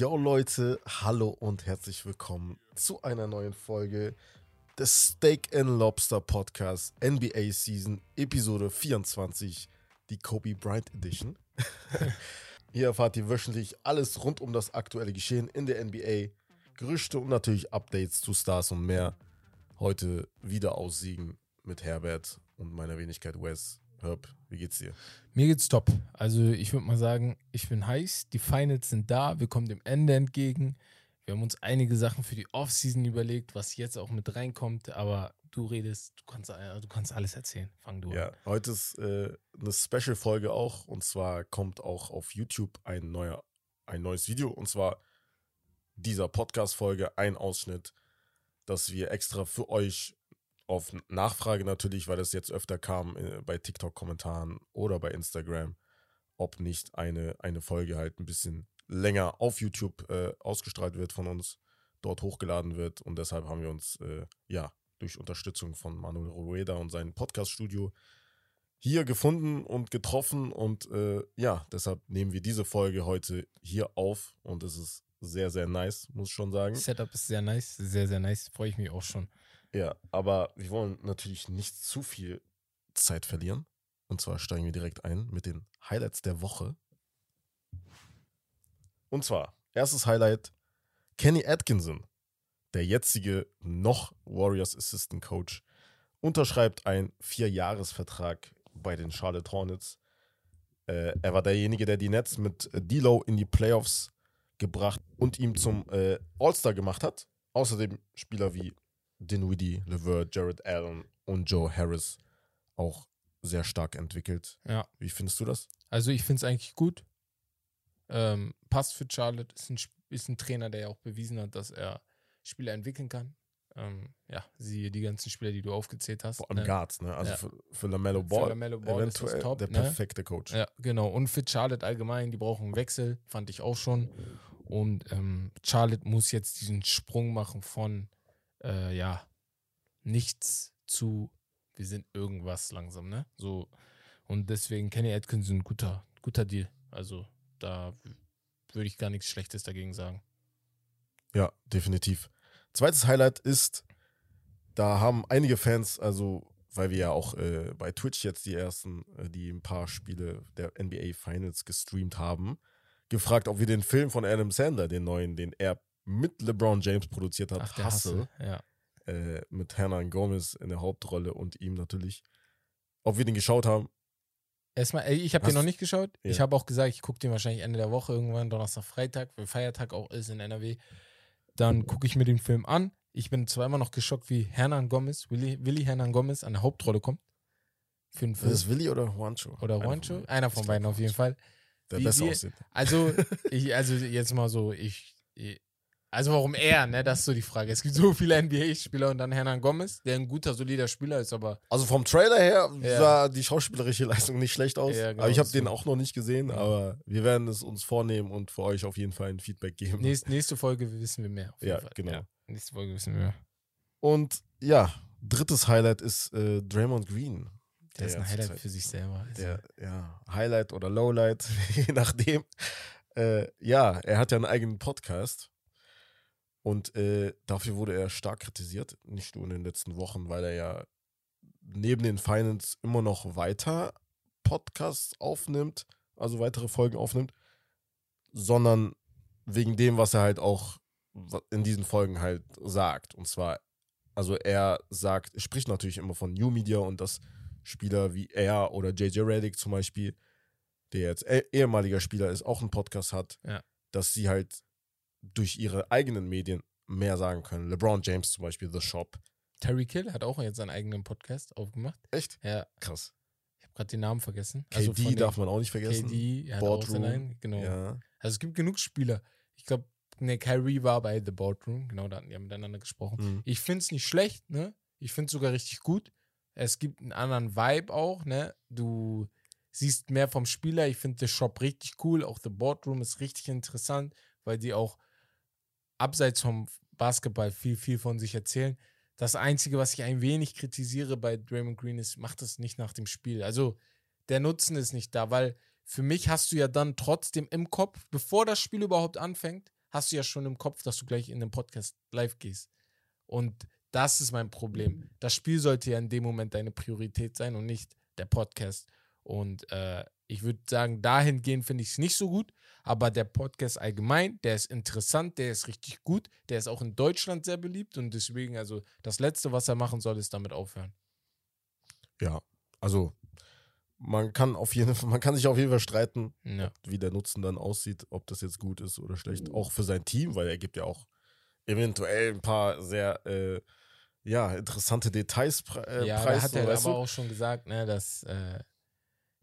Yo Leute, hallo und herzlich willkommen zu einer neuen Folge des Steak and Lobster Podcast NBA Season Episode 24, die Kobe Bryant Edition. Hier erfahrt ihr wöchentlich alles rund um das aktuelle Geschehen in der NBA, Gerüchte und natürlich Updates zu Stars und mehr. Heute wieder aus Siegen mit Herbert und meiner Wenigkeit Wes. Herb, wie geht's dir? Mir geht's top. Also ich würde mal sagen, ich bin heiß. Die Finals sind da. Wir kommen dem Ende entgegen. Wir haben uns einige Sachen für die Offseason überlegt, was jetzt auch mit reinkommt. Aber du redest, du kannst, du kannst alles erzählen. Fang du Ja, an. heute ist äh, eine Special-Folge auch. Und zwar kommt auch auf YouTube ein, neuer, ein neues Video. Und zwar dieser Podcast-Folge ein Ausschnitt, dass wir extra für euch auf Nachfrage natürlich, weil das jetzt öfter kam äh, bei TikTok-Kommentaren oder bei Instagram, ob nicht eine, eine Folge halt ein bisschen länger auf YouTube äh, ausgestrahlt wird von uns, dort hochgeladen wird. Und deshalb haben wir uns, äh, ja, durch Unterstützung von Manuel Rueda und seinem Podcast-Studio hier gefunden und getroffen. Und äh, ja, deshalb nehmen wir diese Folge heute hier auf. Und es ist sehr, sehr nice, muss ich schon sagen. Setup ist sehr nice, sehr, sehr nice. Freue ich mich auch schon. Ja, aber wir wollen natürlich nicht zu viel Zeit verlieren. Und zwar steigen wir direkt ein mit den Highlights der Woche. Und zwar, erstes Highlight, Kenny Atkinson, der jetzige noch Warriors Assistant Coach, unterschreibt einen Vierjahresvertrag bei den Charlotte Hornets. Äh, er war derjenige, der die Nets mit D-Low in die Playoffs gebracht und ihm zum äh, All-Star gemacht hat. Außerdem Spieler wie Dinwiddie, LeVert, Jared Allen und Joe Harris auch sehr stark entwickelt. Ja. Wie findest du das? Also ich finde es eigentlich gut. Ähm, passt für Charlotte. Ist ein, ist ein Trainer, der ja auch bewiesen hat, dass er Spieler entwickeln kann. Ähm, ja, siehe die ganzen Spieler, die du aufgezählt hast. Vor allem ne? Guards, ne? Also Ja. für, für LaMelo Ball, LaMelo Ball eventuell top, der ne? perfekte Coach. Ja, genau. Und für Charlotte allgemein, die brauchen einen Wechsel, fand ich auch schon. Und ähm, Charlotte muss jetzt diesen Sprung machen von, äh, ja, nichts zu, wir sind irgendwas langsam, ne? So. Und deswegen Kenny Atkinson, guter, guter Deal. Also da würde ich gar nichts Schlechtes dagegen sagen. Ja, definitiv. Zweites Highlight ist, da haben einige Fans, also weil wir ja auch äh, bei Twitch jetzt die ersten, äh, die ein paar Spiele der NBA Finals gestreamt haben, gefragt, ob wir den Film von Adam Sandler, den neuen, den er mit LeBron James produziert hat, Ach, Hustle, Hassel. Ja. äh, mit Hernan Gomez in der Hauptrolle und ihm natürlich, ob wir den geschaut haben. Erstmal, ey, ich habe den noch nicht geschaut. Ja. Ich habe auch gesagt, ich gucke den wahrscheinlich Ende der Woche irgendwann, Donnerstag, Freitag, weil Feiertag auch ist in NRW. Dann gucke ich mir den Film an. Ich bin zwar immer noch geschockt, wie Hernan Gomez, Willi, Willi Hernan Gomez an der Hauptrolle kommt. Für Ist Film. es Willi oder Juancho? Oder Einer von Juancho? Einer von beiden auf jeden Juancho. Fall. Der Wie- besser aussieht. Also, ich, also jetzt mal so, ich, ich. Also warum er, ne? Das ist so die Frage. Es gibt so viele NBA-Spieler und dann Hernan Gomez, der ein guter, solider Spieler ist, aber Also vom Trailer her Ja. sah die schauspielerische Leistung nicht schlecht aus. Ja, genau, aber ich habe so. den auch noch nicht gesehen, aber wir werden es uns vornehmen und für euch auf jeden Fall ein Feedback geben. nächste, nächste Folge wissen wir mehr. auf jeden Ja, Fall. genau. nächste Folge wissen wir mehr. Und ja, drittes Highlight ist äh, Draymond Green. Der ist ein ja Highlight zurzeit- für sich selber. Also, Der, ja, Highlight oder Lowlight, je nachdem. Äh, ja, er hat ja einen eigenen Podcast. Und äh, dafür wurde er stark kritisiert, nicht nur in den letzten Wochen, weil er ja neben den Finals immer noch weiter Podcasts aufnimmt, also weitere Folgen aufnimmt, sondern wegen dem, was er halt auch in diesen Folgen halt sagt. Und zwar, also er sagt, er spricht natürlich immer von New Media und dass Spieler wie er oder JJ Redick zum Beispiel, der jetzt eh- ehemaliger Spieler ist, auch einen Podcast hat, Ja. dass sie halt durch ihre eigenen Medien mehr sagen können. LeBron James zum Beispiel, The Shop. Terry Kill hat auch jetzt seinen eigenen Podcast aufgemacht. Echt? Ja, Krass. ich habe gerade den Namen vergessen. KD dem- darf man auch nicht vergessen. KD hat auch Boardroom. seinen eigenen, genau. Ja. Also es gibt genug Spieler. Ich glaube, ne, Kyrie war bei The Boardroom, genau, da hatten die ja miteinander gesprochen. Mhm. Ich finde es nicht schlecht, ne? Ich finde es sogar richtig gut. Es gibt einen anderen Vibe auch, ne? Du siehst mehr vom Spieler. Ich finde The Shop richtig cool. Auch The Boardroom ist richtig interessant, weil die auch abseits vom Basketball viel, viel von sich erzählen. Das Einzige, was ich ein wenig kritisiere bei Draymond Green ist, macht es nicht nach dem Spiel. Also der Nutzen ist nicht da, weil für mich hast du ja dann trotzdem im Kopf, bevor das Spiel überhaupt anfängt, hast du ja schon im Kopf, dass du gleich in den Podcast live gehst. Und das ist mein Problem. Das Spiel sollte ja in dem Moment deine Priorität sein und nicht der Podcast. Und äh, ich würde sagen, dahingehend finde ich es nicht so gut, aber der Podcast allgemein, der ist interessant, der ist richtig gut, der ist auch in Deutschland sehr beliebt und deswegen, also das Letzte, was er machen soll, ist damit aufhören. Ja, also man kann auf jeden Fall, man kann sich auf jeden Fall streiten, Ja. wie der Nutzen dann aussieht, ob das jetzt gut ist oder schlecht. Auch für sein Team, weil er gibt ja auch eventuell ein paar sehr äh, ja, interessante Details äh, ja, preis. da hat er aber du? auch schon gesagt, ne, dass äh,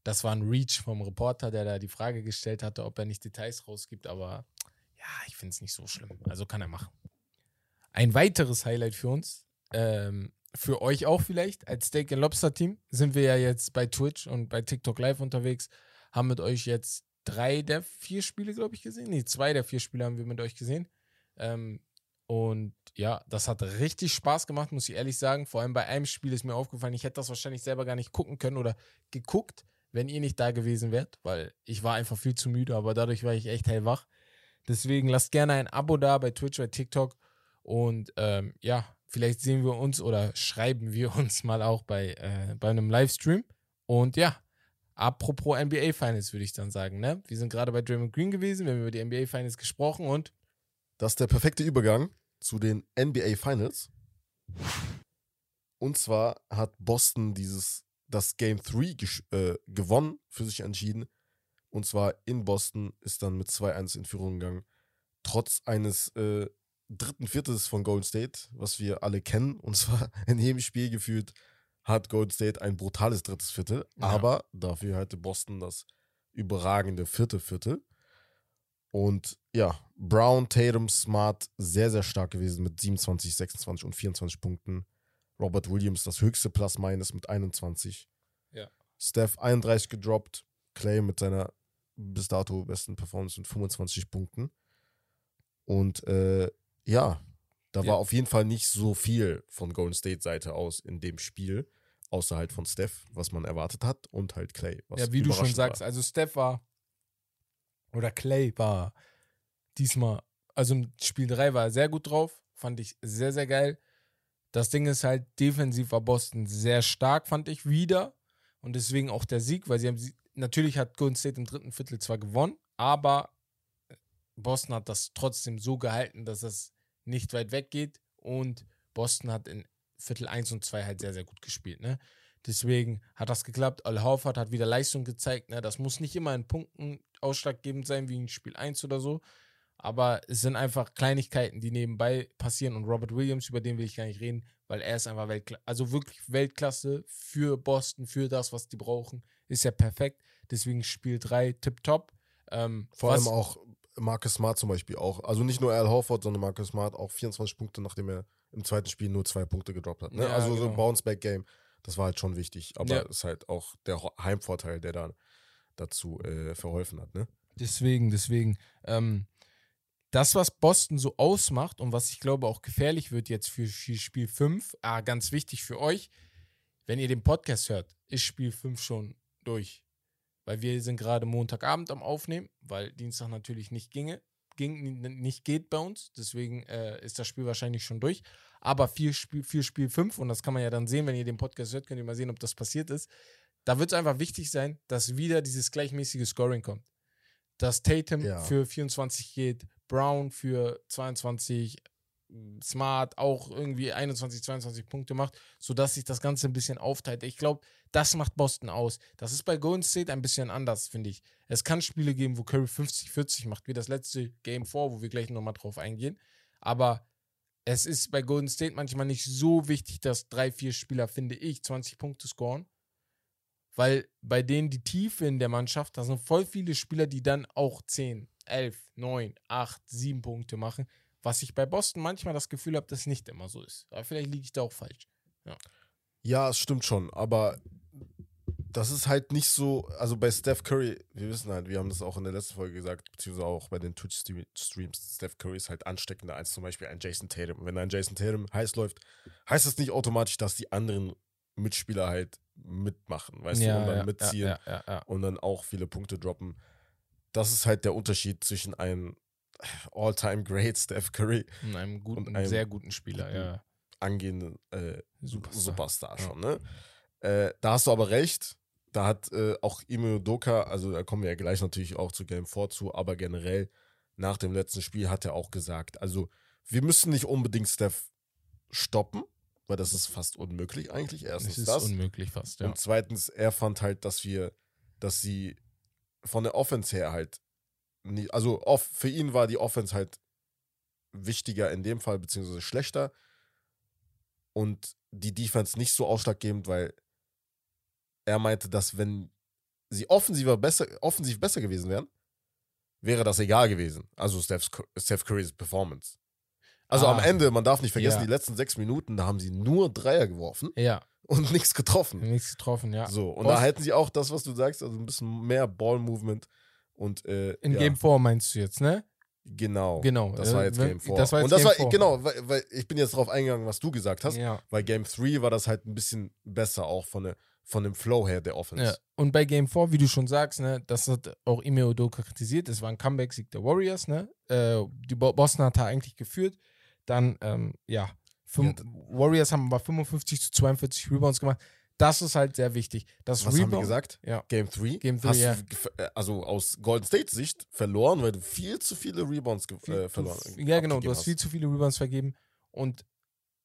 das war ein Reach vom Reporter, der da die Frage gestellt hatte, ob er nicht Details rausgibt, aber ja, ich finde es nicht so schlimm. Also kann er machen. Ein weiteres Highlight für uns, ähm, für euch auch vielleicht, als Steak and Lobster Team, sind wir ja jetzt bei Twitch und bei TikTok Live unterwegs, haben mit euch jetzt drei der vier Spiele, glaube ich, gesehen. Nee, zwei der vier Spiele haben wir mit euch gesehen. Ähm, und ja, das hat richtig Spaß gemacht, muss ich ehrlich sagen. Vor allem bei einem Spiel ist mir aufgefallen, ich hätte das wahrscheinlich selber gar nicht gucken können oder geguckt, wenn ihr nicht da gewesen wärt, weil ich war einfach viel zu müde, aber dadurch war ich echt hellwach. Deswegen lasst gerne ein Abo da bei Twitch, bei TikTok und ähm, ja, vielleicht sehen wir uns oder schreiben wir uns mal auch bei, äh, bei einem Livestream. Und ja, apropos NBA Finals würde ich dann sagen, ne? Wir sind gerade bei Draymond Green gewesen, wir haben über die NBA Finals gesprochen und Das ist der perfekte Übergang zu den NBA Finals. Und zwar hat Boston dieses, das Game 3 gesch- äh, gewonnen, für sich entschieden. Und zwar in Boston ist dann mit 2-1 in Führung gegangen. Trotz eines äh, dritten Viertels von Golden State, was wir alle kennen. Und zwar in jedem Spiel gefühlt hat Golden State ein brutales drittes Viertel. Ja. Aber dafür hatte Boston das überragende vierte Viertel. Und ja, Brown, Tatum, Smart sehr, sehr stark gewesen mit 27, 26 und 24 Punkten. Robert Williams das höchste Plus-Minus mit 21. Ja. Steph 31 gedroppt. Clay mit seiner bis dato besten Performance mit 25 Punkten. Und äh, ja, da Ja. war auf jeden Fall nicht so viel von Golden State Seite aus in dem Spiel, außer halt von Steph, was man erwartet hat, und halt Clay. Was ja, wie du schon sagst, war. also Steph war oder Clay war diesmal, also im Spiel 3 war er sehr gut drauf, fand ich sehr, sehr geil. Das Ding ist halt, defensiv war Boston sehr stark, fand ich wieder. Und deswegen auch der Sieg, weil sie haben, natürlich hat Golden State im dritten Viertel zwar gewonnen, aber Boston hat das trotzdem so gehalten, dass es nicht weit weggeht. Und Boston hat in Viertel 1 und 2 halt sehr, sehr gut gespielt. Ne? Deswegen hat das geklappt. Al Horford hat wieder Leistung gezeigt. Ne? Das muss nicht immer in Punkten ausschlaggebend sein, wie in Spiel 1 oder so. Aber es sind einfach Kleinigkeiten, die nebenbei passieren. Und Robert Williams, über den will ich gar nicht reden, weil er ist einfach Weltklasse. Also wirklich Weltklasse für Boston, für das, was die brauchen. Ist ja perfekt. Deswegen Spiel 3 tipptopp. Ähm, Vor allem auch Marcus Smart zum Beispiel auch. Also nicht nur Al Horford, sondern Marcus Smart auch 24 Punkte, nachdem er im zweiten Spiel nur zwei Punkte gedroppt hat. Ne? Ja, also so genau. ein Bounce-Back-Game, das war halt schon wichtig. Aber Ja. ist halt auch der Heimvorteil, der da dazu äh, verholfen hat. Ne? Deswegen, deswegen. Ähm, das, was Boston so ausmacht und was ich glaube auch gefährlich wird jetzt für, Spiel 5, ah, ganz wichtig für euch, wenn ihr den Podcast hört, ist Spiel 5 schon durch. Weil wir sind gerade Montagabend am Aufnehmen, weil Dienstag natürlich nicht ginge, ging, nicht geht bei uns. Deswegen äh, ist das Spiel wahrscheinlich schon durch. Aber für Spiel, für Spiel 5, und das kann man ja dann sehen, wenn ihr den Podcast hört, könnt ihr mal sehen, ob das passiert ist. Da wird es einfach wichtig sein, dass wieder dieses gleichmäßige Scoring kommt dass Tatum Ja. für 24 geht, Brown für 22, Smart auch irgendwie 21, 22 Punkte macht, sodass sich das Ganze ein bisschen aufteilt. Ich glaube, das macht Boston aus. Das ist bei Golden State ein bisschen anders, finde ich. Es kann Spiele geben, wo Curry 50, 40 macht, wie das letzte Game 4, wo wir gleich nochmal drauf eingehen. Aber es ist bei Golden State manchmal nicht so wichtig, dass drei, vier Spieler, finde ich, 20 Punkte scoren weil bei denen die Tiefe in der Mannschaft, da sind voll viele Spieler, die dann auch 10, 11, 9, 8, 7 Punkte machen. Was ich bei Boston manchmal das Gefühl habe, dass nicht immer so ist. Aber vielleicht liege ich da auch falsch. Ja, es stimmt schon, aber das ist halt nicht so, also bei Steph Curry, wir wissen halt, wir haben das auch in der letzten Folge gesagt, beziehungsweise auch bei den Twitch-Streams, Steph Curry ist halt ansteckender als zum Beispiel ein Jason Tatum. Wenn ein Jason Tatum heiß läuft, heißt das nicht automatisch, dass die anderen Mitspieler halt mitmachen, weißt du, und dann mitziehen ja, ja, ja. und dann auch viele Punkte droppen. Das ist halt der Unterschied zwischen einem All-Time Great Steph Curry, Und einem guten, Und einem sehr guten Spieler, guten ja. angehenden äh, Superstar. Superstar schon, ne? Äh, da hast du aber recht. Da hat äh, auch Ime Doka, also da kommen wir ja gleich natürlich auch zu Game 4 zu, aber generell nach dem letzten Spiel hat er auch gesagt, also wir müssen nicht unbedingt Steph stoppen, weil das ist fast unmöglich eigentlich. Erstens Es ist das. unmöglich fast, ja. Und zweitens, er fand halt, dass wir, dass sie von der Offense her halt, nie, also off, für ihn war die Offense halt wichtiger in dem Fall, beziehungsweise schlechter. Und die Defense nicht so ausschlaggebend, weil er meinte, dass wenn sie offensiver besser, offensiv besser gewesen wären, wäre das egal gewesen. Also Steph Currys Performance. Also Ah. am Ende, man darf nicht vergessen, Ja. die letzten sechs Minuten, da haben sie nur Dreier geworfen Ja, und nichts getroffen. nichts getroffen, ja. So, und Post- da hätten sie auch das, was du sagst, also ein bisschen mehr Ball-Movement und äh, In ja, Game 4 meinst du jetzt, ne? Genau. Genau. Das war äh, jetzt wenn- Game 4. Das war jetzt und das Game war, 4. genau, weil, weil ich bin jetzt drauf eingegangen, was du gesagt hast. Ja. Bei Game 3 war das halt ein bisschen besser, auch von, der, von dem Flow her der Offense. Ja. Und bei Game 4, wie du schon sagst, ne, das hat auch Ime Udoka kritisiert. Es war ein Comeback-Sieg der Warriors, ne? Äh, die Bo Boston hat da eigentlich geführt. Dann, ähm, ja, fünf, Warriors haben aber 55 zu 42 Rebounds gemacht. Das ist halt sehr wichtig. Das Was haben wir Rebound, gesagt? Ja. Game 3? Game three, hast ja. du, äh, also aus Golden State Sicht verloren, weil du viel zu viele Rebounds äh, verloren f- Ja, genau, du hast viel zu viele Rebounds vergeben. Und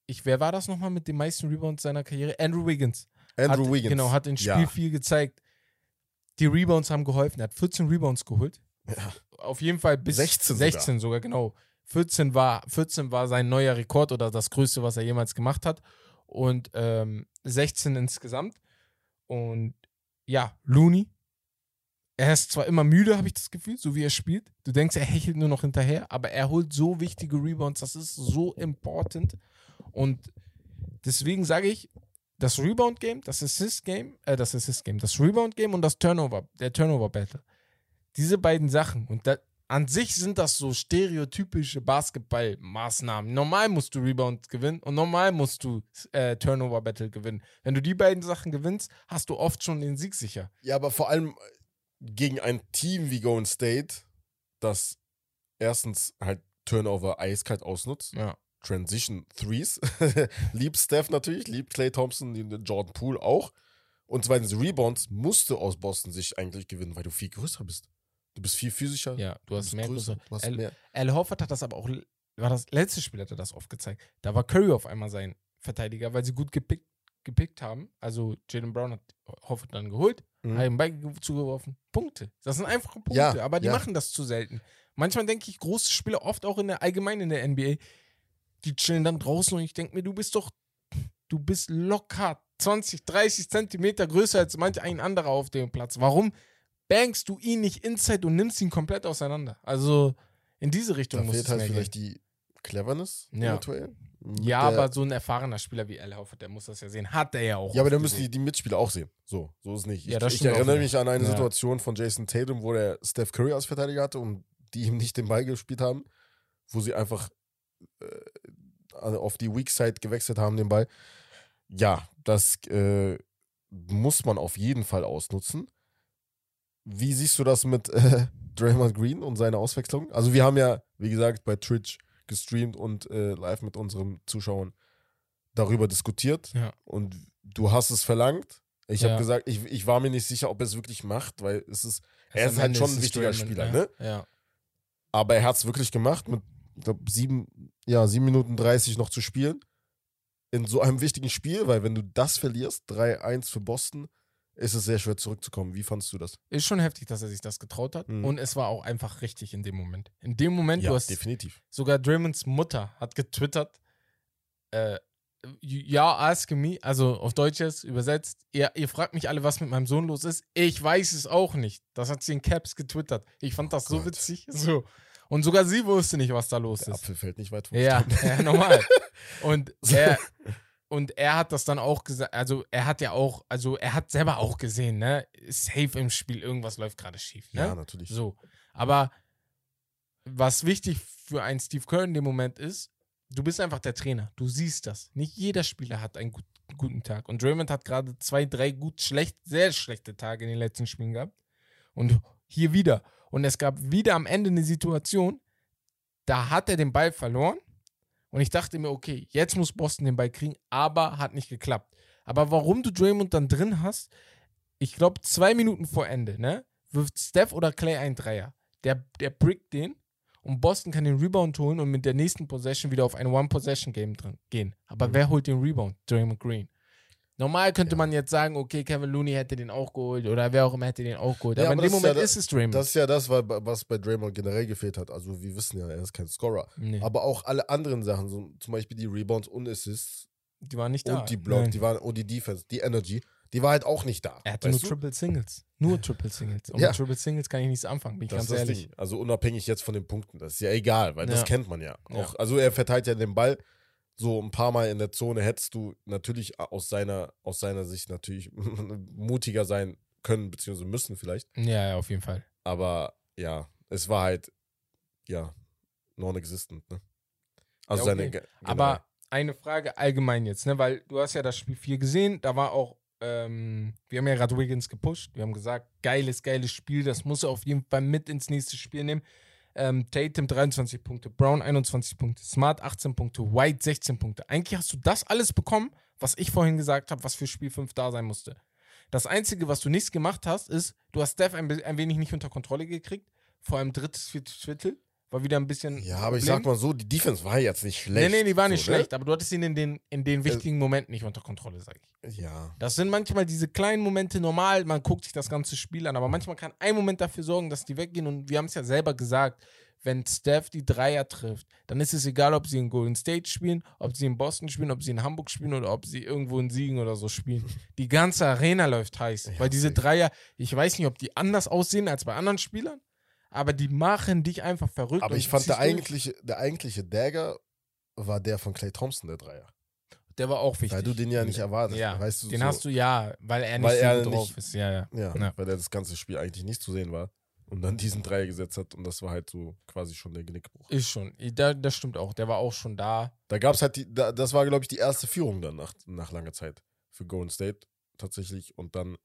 ich, wer war das nochmal mit den meisten Rebounds seiner Karriere? Andrew Wiggins. Andrew hat, Wiggins. Genau, hat im Spiel Ja. viel gezeigt. Die Rebounds haben geholfen. Er hat 14 Rebounds geholt. Ja. Auf jeden Fall bis 16 sogar. 16 sogar, genau. 14 war, 14 war sein neuer Rekord oder das größte, was er jemals gemacht hat. Und ähm, 16 insgesamt. Und ja, Looney. Er ist zwar immer müde, habe ich das Gefühl, so wie er spielt. Du denkst, er hechelt nur noch hinterher, aber er holt so wichtige Rebounds. Das ist so important. Und deswegen sage ich, das Rebound-Game, das Assist-Game, äh, das Assist-Game, das Rebound-Game und das Turnover, der Turnover-Battle. Diese beiden Sachen. Und da, an sich sind das so stereotypische Basketball-Maßnahmen. Normal musst du Rebound gewinnen und normal musst du äh, Turnover-Battle gewinnen. Wenn du die beiden Sachen gewinnst, hast du oft schon den Sieg sicher. Ja, aber vor allem gegen ein Team wie Golden State, das erstens halt Turnover eiskalt ausnutzt, Ja. Transition Threes, liebt Steph natürlich, liebt Clay Thompson, liebt Jordan Poole auch. Und zweitens, Rebounds musst du aus Boston sich eigentlich gewinnen, weil du viel größer bist. Du bist viel physischer. Ja, du du hast mehr größer, größer. du hast Al, mehr. Al Horford hat das aber auch, war das letzte Spiel hat er das oft gezeigt. Da war Curry auf einmal sein Verteidiger, weil sie gut gepickt, gepickt haben. Also Jalen Brown hat Horford dann geholt, Mhm. hat ihm Ball zugeworfen. Punkte. Das sind einfache Punkte, Ja, aber die ja. machen das zu selten. Manchmal denke ich, große Spieler, oft auch in der allgemein in der NBA, die chillen dann draußen und ich denke mir, du bist doch, du bist locker 20, 30 Zentimeter größer als manch ein anderer auf dem Platz. Warum bankst du ihn nicht inside und nimmst ihn komplett auseinander? Also in diese Richtung Da muss fehlt es halt mehr vielleicht gehen. die Cleverness Ja. eventuell. Ja, aber so ein erfahrener Spieler wie Al Horford, der muss das ja sehen. Hat er ja auch. Ja, aber dann müssen die, die Mitspieler auch sehen. So, so ist es nicht. Ja, ich das ich auch erinnere mich an eine Ja. Situation von Jason Tatum, wo der Steph Curry als Verteidiger hatte und die ihm nicht den Ball gespielt haben, wo sie einfach äh, also auf die Weak Side gewechselt haben, den Ball. Ja, das äh, muss man auf jeden Fall ausnutzen. Wie siehst du das mit äh, Draymond Green und seiner Auswechslung? Also wir haben ja, wie gesagt, bei Twitch gestreamt und äh, live mit unseren Zuschauern darüber diskutiert. Ja. Und du hast es verlangt. Ich Ja. habe gesagt, ich, ich war mir nicht sicher, ob er es wirklich macht, weil es ist, er am ist halt Ende schon es ein wichtiger Draymond, Spieler, ne? ne? Ja. Aber er hat es wirklich gemacht, mit, ich glaube, sieben, ja, sieben Minuten 30 noch zu spielen. In so einem wichtigen Spiel, weil wenn du das verlierst, 3-1 für Boston, ist es sehr schwer zurückzukommen. Wie fandest du das? Ist schon heftig, dass er sich das getraut hat. Mhm. Und es war auch einfach richtig in dem Moment. In dem Moment, du hast definitiv. sogar Draymonds Mutter hat getwittert, äh, ja, ask me, also auf Deutsch jetzt übersetzt, ihr, ihr fragt mich alle, was mit meinem Sohn los ist. Ich weiß es auch nicht. Das hat sie in Caps getwittert. Ich fand das so Gott. witzig. So. Und sogar sie wusste nicht, was da los Der ist. Apfel fällt nicht weit vom Ja, ja, normal. Und er, und er hat das dann auch gesagt, also er hat ja auch, also er hat selber auch gesehen, ne? Safe im Spiel, irgendwas läuft gerade schief, ne? Ja, natürlich. So. Aber was wichtig für einen Steve Kerr in dem Moment ist, du bist einfach der Trainer. Du siehst das. Nicht jeder Spieler hat einen gut, guten Tag. Und Draymond hat gerade zwei, drei gut, schlecht, sehr schlechte Tage in den letzten Spielen gehabt. Und hier wieder. Und es gab wieder am Ende eine Situation, da hat er den Ball verloren. Und ich dachte mir, okay, jetzt muss Boston den Ball kriegen, aber hat nicht geklappt. Aber warum du Draymond dann drin hast, ich glaube, zwei Minuten vor Ende, ne, wirft Steph oder Clay einen Dreier. Der, der brickt den und Boston kann den Rebound holen und mit der nächsten Possession wieder auf ein One-Possession-Game gehen. Aber Mhm. wer holt den Rebound? Draymond Green. Normal könnte Ja. man jetzt sagen, okay, Kevin Looney hätte den auch geholt oder wer auch immer hätte den auch geholt. Ja, aber in dem das ist ja Moment ist es Draymond. Das ist ja das, was bei Draymond generell gefehlt hat. Also wir wissen ja, er ist kein Scorer. nee, Aber auch alle anderen Sachen, so zum Beispiel die Rebounds und Assists die waren nicht da. und die Block, Nein. die waren und die Defense, die Energy, die war halt auch nicht da. Er hatte nur du? Triple Singles. Nur Triple Singles. Und Ja. mit Triple Singles kann ich nichts anfangen, bin ich Das ganz ehrlich. Ding. Also unabhängig jetzt von den Punkten, das ist ja egal, weil das kennt man ja. Ja. Auch, also er verteilt ja den Ball so ein paar Mal in der Zone, hättest du natürlich aus seiner, aus seiner Sicht natürlich mutiger sein können, beziehungsweise müssen vielleicht. Ja, ja, auf jeden Fall. Aber ja, es war halt, ja, non-existent, ne? Also Ja, seine. okay. ge- Aber generell. eine Frage allgemein jetzt, ne? Weil du hast ja das Spiel 4 gesehen, da war auch, ähm, wir haben ja gerade Wiggins gepusht. Wir haben gesagt, geiles, geiles Spiel, das muss er auf jeden Fall mit ins nächste Spiel nehmen. Ähm, Tatum 23 Punkte, Brown 21 Punkte, Smart 18 Punkte, White 16 Punkte. Eigentlich hast du das alles bekommen, was ich vorhin gesagt habe, was für Spiel 5 da sein musste. Das Einzige, was du nicht gemacht hast, ist, du hast Steph ein, ein wenig nicht unter Kontrolle gekriegt. Vor allem drittes, viertes Viertel. War wieder ein bisschen. ja, aber ich Problem. sag mal so, die Defense war jetzt nicht schlecht. Nee, nee, die war nicht so, ne? schlecht, aber du hattest ihn in den, in den wichtigen Momenten nicht unter Kontrolle, sag ich. Ja. Das sind manchmal diese kleinen Momente normal, man guckt sich das ganze Spiel an, aber manchmal kann ein Moment dafür sorgen, dass die weggehen und wir haben es ja selber gesagt, wenn Steph die Dreier trifft, dann ist es egal, ob sie in Golden State spielen, ob sie in Boston spielen, ob sie in Hamburg spielen oder ob sie irgendwo in Siegen oder so spielen. Die ganze Arena läuft heiß, Ja, weil diese. Dreier, ich weiß nicht, ob die anders aussehen als bei anderen Spielern, aber die machen dich einfach verrückt. Aber ich fand, der eigentliche, der eigentliche Dagger war der von Clay Thompson, der Dreier. Der war auch wichtig. Weil du den ja nicht erwartest. Ja, weißt du, den so, hast du ja, weil er nicht Weil so er drauf nicht- ist. Ja, ja. Ja, Ja. weil er das ganze Spiel eigentlich nicht zu sehen war. Und dann diesen Dreier gesetzt hat und das war halt so quasi schon der Genickbruch. Ist schon. Da, das stimmt auch. Der war auch schon da. Da gab es halt die, da, das war, glaube ich, die erste Führung dann nach, nach langer Zeit für Golden State tatsächlich. Und dann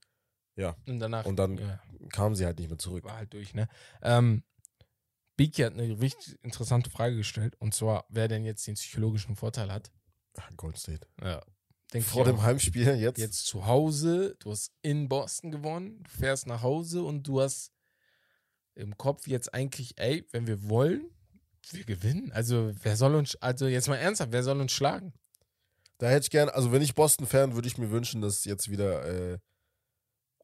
Und danach Und dann- ja, kamen sie halt nicht mehr zurück. war halt durch, ne? Ähm, Biki hat eine richtig interessante Frage gestellt. Und zwar, wer denn jetzt den psychologischen Vorteil hat. Ach, Golden State. Ja. Denk Vor dem auch. Heimspiel jetzt. Jetzt zu Hause, du hast in Boston gewonnen, du fährst nach Hause und du hast im Kopf jetzt eigentlich, ey, wenn wir wollen, wir gewinnen. Also, wer soll uns, also jetzt mal ernsthaft, wer soll uns schlagen? Da hätte ich gern, also wenn ich Boston-Fan, würde ich mir wünschen, dass jetzt wieder, äh,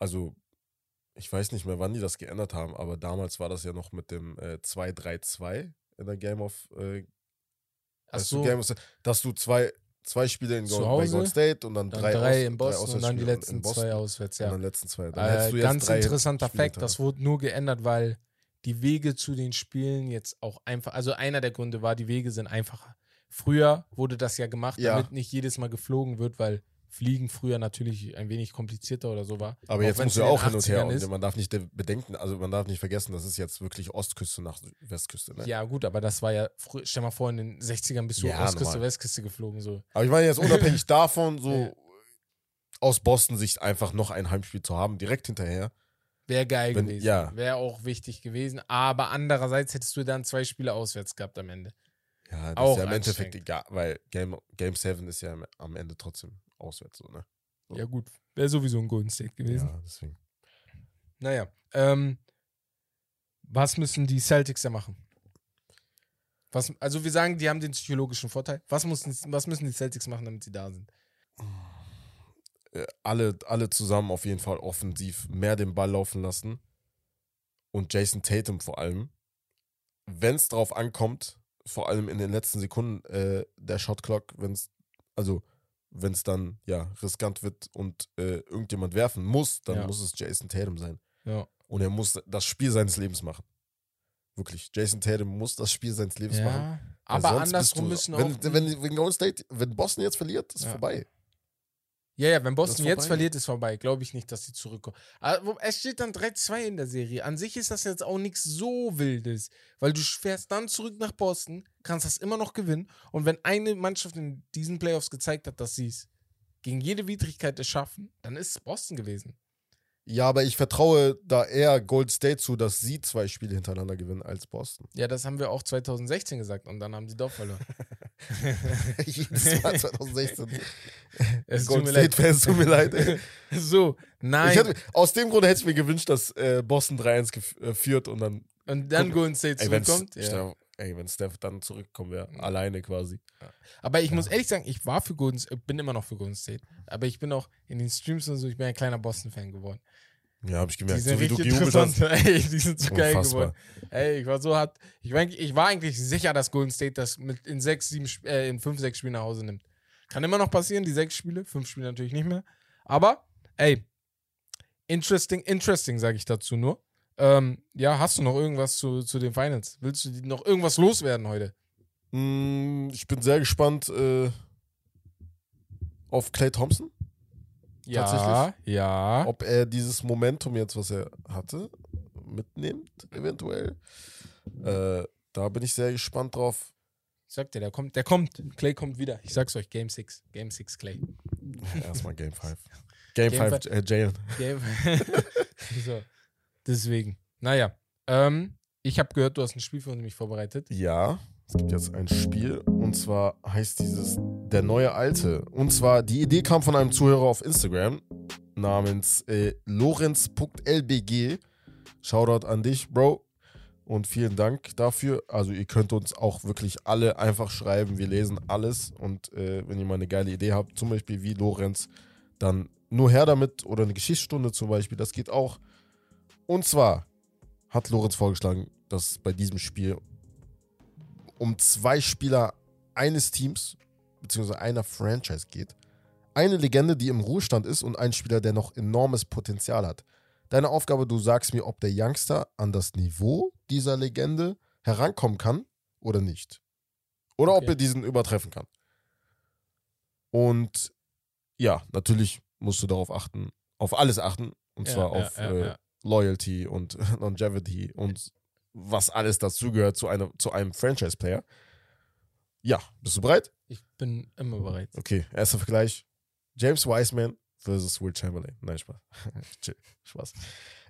also ich weiß nicht mehr, wann die das geändert haben, aber damals war das ja noch mit dem äh, 2-3-2 in der Game of, äh, so, Game of, dass du zwei, zwei Spiele in Gold, bei Hause, Gold State und dann, dann drei, drei, Aus- in Boston und dann die letzten zwei auswärts, Und ja. dann letzten zwei. Dann Äh, ganz drei interessanter Spiele Fakt, das wurde nur geändert, weil die Wege zu den Spielen jetzt auch einfach, also einer der Gründe war, die Wege sind einfacher. Früher wurde das ja gemacht, Ja. damit nicht jedes Mal geflogen wird, weil Fliegen früher natürlich ein wenig komplizierter oder so war. Aber Auch jetzt in ja auch hin und her 80ern und man darf nicht de- bedenken, also man darf nicht vergessen, das ist jetzt wirklich Ostküste nach Westküste. Ne? Ja, gut, aber das war ja, stell mal vor, in den 60ern bist du Ja, Ostküste, normal. Westküste geflogen, so. Aber ich meine jetzt unabhängig davon, so Ja. aus Boston-Sicht einfach noch ein Heimspiel zu haben, direkt hinterher. Wäre geil Wenn- gewesen. ja. Wäre auch wichtig gewesen. Aber andererseits hättest du dann zwei Spiele auswärts gehabt am Ende. Ja, das Auch ist ja im Endeffekt egal, weil Game, Game 7 ist ja am- am Ende trotzdem auswärts so, ne? So. Ja, gut. Wäre sowieso ein Golden State gewesen. Ja, deswegen. Naja, ähm, was müssen die Celtics da machen? Was, also wir sagen, die haben den psychologischen Vorteil. Was, müssen, was müssen die Celtics machen, damit sie da sind? Äh, alle, alle zusammen auf jeden Fall offensiv mehr den Ball laufen lassen. Und Jason Tatum vor allem. Wenn es drauf ankommt, vor allem in den letzten Sekunden äh, der Shotclock, wenn es, also wenn es dann ja riskant wird und äh, irgendjemand werfen muss, dann Ja. muss es Jason Tatum sein. Ja. Und er muss das Spiel seines Lebens machen. Wirklich. Jason Tatum muss das Spiel seines Lebens machen. ja. Weil Aber andersrum du- müssen auch. wenn, wenn, wenn Golden State, wenn Boston jetzt verliert, ist Ja. vorbei. Ja, ja, wenn Boston jetzt verliert, ist vorbei. Glaube ich nicht, dass sie zurückkommen. Aber wo- es steht dann 3-2 in der Serie. An sich ist das jetzt auch nichts so Wildes, weil du fährst dann zurück nach Boston, kannst das immer noch gewinnen. Und wenn eine Mannschaft in diesen Playoffs gezeigt hat, dass sie es gegen jede Widrigkeit es schaffen, dann ist es Boston gewesen. Ja, aber ich vertraue da eher Gold State zu, dass sie zwei Spiele hintereinander gewinnen als Boston. Ja, das haben wir auch 2016 gesagt und dann haben sie doch verloren. Jedes Mal 2016. Es Gold mir leid. State-Fans, tut mir leid. Ey. So, nein. Hätte, aus dem Grund hätte ich mir gewünscht, dass äh, Boston 3-1 gef- äh, führt und dann. und dann Guck, Golden State Ey, zurückkommt. Ja. Steph, ey, wenn Steph dann zurückkommen wäre, alleine quasi. Aber ich muss ehrlich sagen, ich war für Golden State, bin immer noch für Golden State. Aber ich bin auch in den Streams und so, ich bin ein kleiner Boston-Fan geworden. Ja, habe ich Die gemerkt. sind So wie du richtig interessant. Ey, die sind so geil geworden. Ey, ich war so hart. Ich war, eigentlich, ich war eigentlich sicher, dass Golden State das mit in sechs, sieben, äh, in fünf, sechs Spielen nach Hause nimmt. Kann immer noch passieren, die sechs Spiele, fünf Spiele natürlich nicht mehr. Aber, ey, interesting, interesting, sage ich dazu nur. Ähm, ja, hast du noch irgendwas zu, zu den Finals? Willst du die- noch irgendwas loswerden heute? Mm, Ich bin sehr gespannt äh, auf Clay Thompson. Ja, Tatsächlich? ja. Ob er dieses Momentum jetzt, was er hatte, mitnimmt, eventuell. Äh, da bin ich sehr gespannt drauf. Ich sag dir, der kommt, der kommt. Clay kommt wieder. Ich sag's euch, Game 6. Game 6 Clay. Erstmal Game 5. Game Game 5, äh, Jalen. Game. so. Deswegen. Naja. Ähm, ich habe gehört, du hast ein Spiel für mich vorbereitet. Ja, es gibt jetzt ein Spiel und zwar heißt dieses Der neue Alte. Und zwar, die Idee kam von einem Zuhörer auf Instagram namens äh, Lorenz.lbg. Shoutout an dich, Bro. Und vielen Dank dafür. Also ihr könnt uns auch wirklich alle einfach schreiben. Wir lesen alles. Und äh, wenn ihr mal eine geile Idee habt, zum Beispiel wie Lorenz, dann nur her damit oder eine Geschichtsstunde zum Beispiel. Das geht auch. Und zwar hat Lorenz vorgeschlagen, dass bei diesem Spiel um zwei Spieler eines Teams beziehungsweise einer Franchise geht. Eine Legende, die im Ruhestand ist und ein Spieler, der noch enormes Potenzial hat. Deine Aufgabe, du sagst mir, ob der Youngster an das Niveau dieser Legende herankommen kann oder nicht. Oder ob Okay. er diesen übertreffen kann. Und ja, natürlich musst du darauf achten, auf alles achten. Und Ja, zwar ja, auf ja, äh. Loyalty und Longevity und was alles dazugehört zu, zu einem Franchise-Player. Ja, bist du bereit? Ich bin immer bereit. Okay, erster Vergleich. James Wiseman versus Will Chamberlain. Nein, Spaß. Spaß.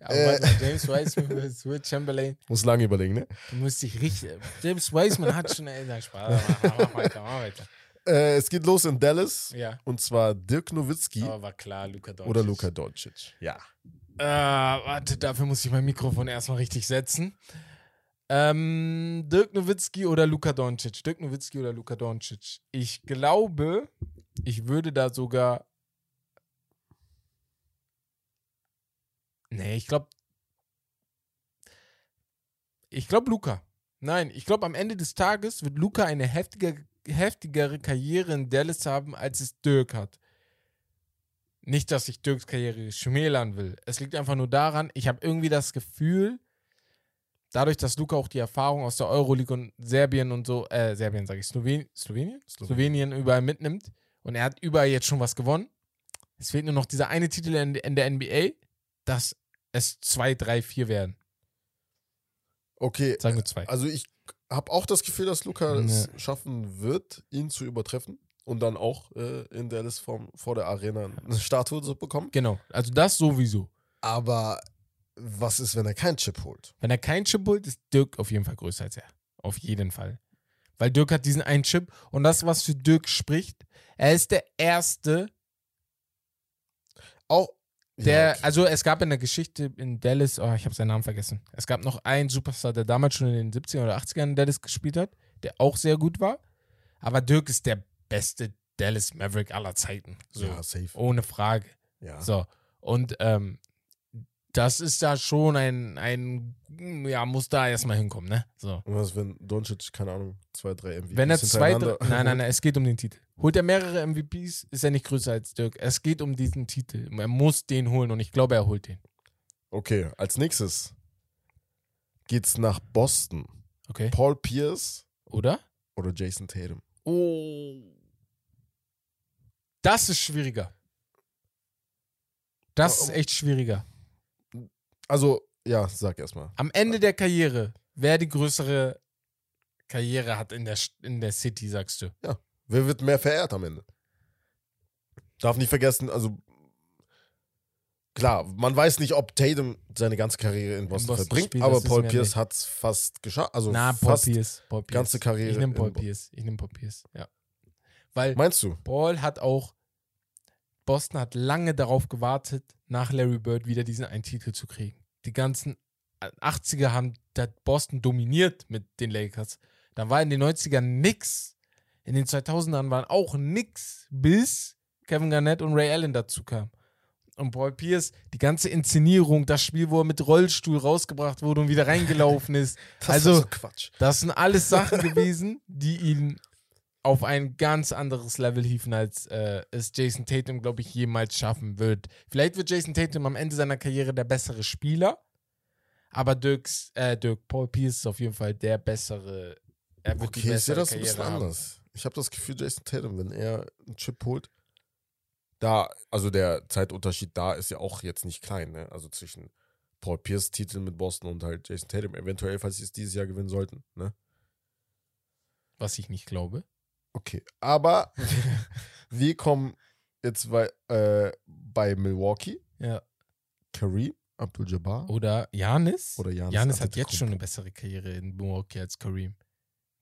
Aber Äh. James Wiseman versus Will Chamberlain. Muss lange überlegen, ne? Du musst dich richtig. James Wiseman hat schon. Nein, Spaß. Mach, mach weiter, mach weiter. Äh, es geht los in Dallas. Ja. Und zwar Dirk Nowitzki Aber war klar, Luka Doncic. oder Luka Doncic. Ja. Äh, warte, dafür muss ich mein Mikrofon erstmal richtig setzen. Ähm, Dirk Nowitzki oder Luka Doncic? Dirk Nowitzki oder Luka Doncic? Ich glaube, ich würde da sogar. Nee, ich glaube. Ich glaube Luka. Nein, ich glaube, am Ende des Tages wird Luka eine heftige, heftigere Karriere in Dallas haben, als es Dirk hat. Nicht, dass ich Dirks Karriere schmälern will. Es liegt einfach nur daran, ich habe irgendwie das Gefühl, dadurch, dass Luca auch die Erfahrung aus der Euroleague und Serbien und so, äh, Serbien sage ich, Slowen Slowenien? Slowenien überall mitnimmt und er hat überall jetzt schon was gewonnen. Es fehlt nur noch dieser eine Titel in, in der NBA, dass es zwei, drei, vier werden. Okay, Sagen wir zwei. also ich habe auch das Gefühl, dass Luka Nee. es schaffen wird, ihn zu übertreffen und dann auch äh, in Dallas vom, vor der Arena eine Statue zu bekommen. Genau, also das sowieso. Aber was ist, wenn er keinen Chip holt? Wenn er keinen Chip holt, ist Dirk auf jeden Fall größer als er. Auf jeden Fall. Weil Dirk hat diesen einen Chip und das, was für Dirk spricht, er ist der Erste, Auch. der, Ja, okay. also es gab in der Geschichte in Dallas, oh, ich habe seinen Namen vergessen. Es gab noch einen Superstar, der damals schon in den 70er oder 80ern in Dallas gespielt hat, der auch sehr gut war. Aber Dirk ist der beste Dallas Maverick aller Zeiten. So, ja, safe. ohne Frage. Ja. So. Und ähm, das ist da schon ein, ein, ja, muss da erstmal hinkommen, ne? So. Und was, wenn Doncic, keine Ahnung, zwei, drei MVPs Wenn er zwei, drei, nein, nein, nein, es geht um den Titel. Holt er mehrere MVPs, ist er nicht größer als Dirk. Es geht um diesen Titel. Er muss den holen und ich glaube, er holt den. Okay, als nächstes geht's nach Boston. Okay. Paul Pierce Oder? oder Jason Tatum? Oh. Das ist schwieriger. Das ist echt schwieriger. Also, ja, sag erstmal. Am Ende der Karriere, wer die größere Karriere hat in der, in der City, sagst du. Wer wird mehr verehrt am Ende? Darf nicht vergessen, also klar, man weiß nicht, ob Tatum seine ganze Karriere in Boston, Boston verbringt, spielt, aber Paul Pierce hat es fast geschafft. Also Na, Paul fast. Pierce. Paul Pierce. ganze Karriere Ich nehme Paul in Pierce. Ich nehme Paul Pierce, ja. Weil Meinst du? Paul hat auch, Boston hat lange darauf gewartet, nach Larry Bird wieder diesen einen Titel zu kriegen. Die ganzen 80er haben das Boston dominiert mit den Lakers. Dann war in den 90ern nix. In den 2000ern waren auch nix, bis Kevin Garnett und Ray Allen dazu kamen. Und Paul Pierce, die ganze Inszenierung, das Spiel, wo er mit Rollstuhl rausgebracht wurde und wieder reingelaufen ist. Das also, ist so Quatsch. das sind alles Sachen gewesen, die ihn auf ein ganz anderes Level hieven, als äh, es Jason Tatum, glaube ich, jemals schaffen wird. Vielleicht wird Jason Tatum am Ende seiner Karriere der bessere Spieler, aber Dirks, äh, Dirk Paul Pierce ist auf jeden Fall der bessere. Er wird die Okay, ich sehe bessere das ein bisschen haben. anders. Ich habe das Gefühl, Jason Tatum, wenn er einen Chip holt, da, also der Zeitunterschied da ist ja auch jetzt nicht klein, ne? Also zwischen Paul Pierce Titel mit Boston und halt Jason Tatum, eventuell, falls sie es dieses Jahr gewinnen sollten, ne? Was ich nicht glaube. Okay, aber wir kommen jetzt bei, äh, bei Milwaukee, Ja. Kareem Abdul-Jabbar Oder Janis? oder Giannis Janis hat jetzt schon eine bessere Karriere in Milwaukee als Kareem.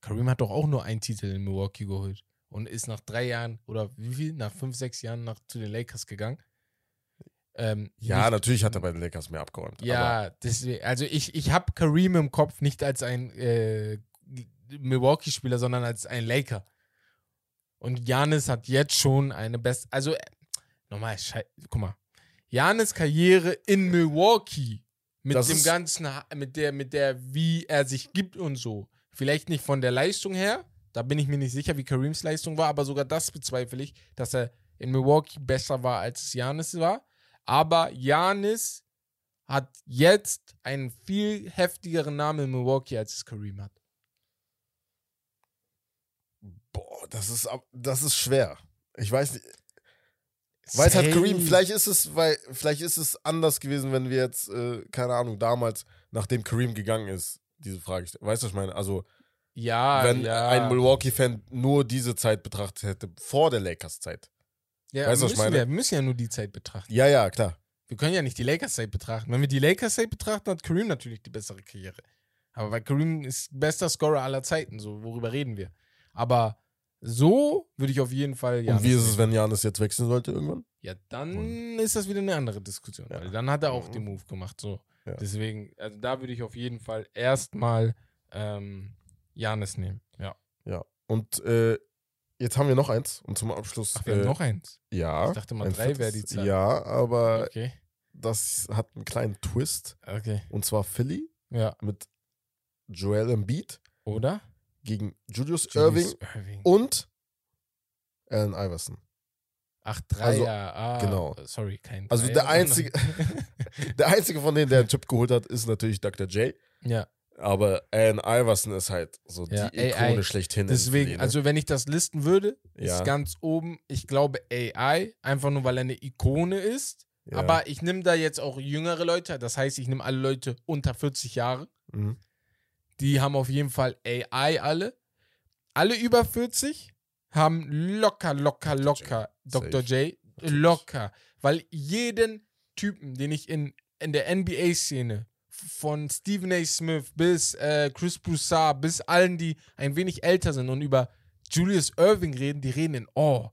Kareem hat doch auch nur einen Titel in Milwaukee geholt und ist nach drei Jahren oder wie viel? Nach fünf, sechs Jahren nach, zu den Lakers gegangen. Ähm, Ja, nicht- natürlich hat er bei den Lakers mehr abgeräumt. Ja, deswegen, also ich, ich habe Kareem im Kopf nicht als ein äh, Milwaukee-Spieler, sondern als ein Laker. Und Janis hat jetzt schon eine beste, also äh, nochmal, guck mal, Janis Karriere in Milwaukee mit Das dem ganzen, mit der, mit der, wie er sich gibt und so. Vielleicht nicht von der Leistung her, da bin ich mir nicht sicher, wie Kareems Leistung war, aber sogar das bezweifle ich, dass er in Milwaukee besser war, als es Janis war. Aber Janis hat jetzt einen viel heftigeren Namen in Milwaukee, als es Kareem hat. Boah, das ist, ab- das ist schwer. Ich weiß nicht. Weiß halt Kareem, Safe. vielleicht ist es, weil, vielleicht ist es anders gewesen, wenn wir jetzt, äh, keine Ahnung, damals, nachdem Kareem gegangen ist, diese Frage stellen. Weißt du, was ich meine? Also, Ja, wenn ja. ein Milwaukee-Fan nur diese Zeit betrachtet hätte, vor der Lakers-Zeit. ja, weißt du, was müssen ich meine? Wir, wir müssen ja nur die Zeit betrachten. Ja, ja, klar. Wir können ja nicht die Lakers-Zeit betrachten. Wenn wir die Lakers-Zeit betrachten, hat Kareem natürlich die bessere Karriere. Aber weil Kareem ist bester Scorer aller Zeiten, so worüber reden wir. Aber so würde ich auf jeden Fall Und Giannis wie ist es, wenn Janis jetzt wechseln sollte irgendwann? Ja, dann ist das wieder eine andere Diskussion. Ja. Weil dann hat er auch Mhm. den Move gemacht. So. Ja. Deswegen, also da würde ich auf jeden Fall erstmal ähm, Janis nehmen. Ja. Ja. Und äh, jetzt haben wir noch eins. Und zum Abschluss. Ach, wir äh, haben noch eins. Ja. Ich dachte mal, drei wäre die Zahl. Ja, aber Okay. das hat einen kleinen Twist. Okay. Und zwar Philly Ja. mit Joel Embiid Oder? Gegen Julius, Julius Irving Irving. und Allen Iverson. Ach, drei, Also, ja. Ah, genau. Sorry, kein Also Dreier, der einzige, der einzige von denen, der einen Chip geholt hat, ist natürlich Dr. J. ja, Aber Allen Iverson ist halt so Ja, die AI. Ikone schlechthin. in deswegen, ne? also wenn ich das listen würde, Ja. ist ganz oben, ich glaube AI, einfach nur weil er eine Ikone ist. ja. Aber ich nehme da jetzt auch jüngere Leute, das heißt, ich nehme alle Leute unter 40 Jahre. Mhm. Die haben auf jeden Fall AI alle. Alle über 40 haben locker, locker, Dr. J. locker Dr. J. Locker. Weil jeden Typen, den ich in, in der NBA-Szene von Stephen A. Smith bis äh, Chris Broussard bis allen, die ein wenig älter sind und über Julius Irving reden, die reden in Oh.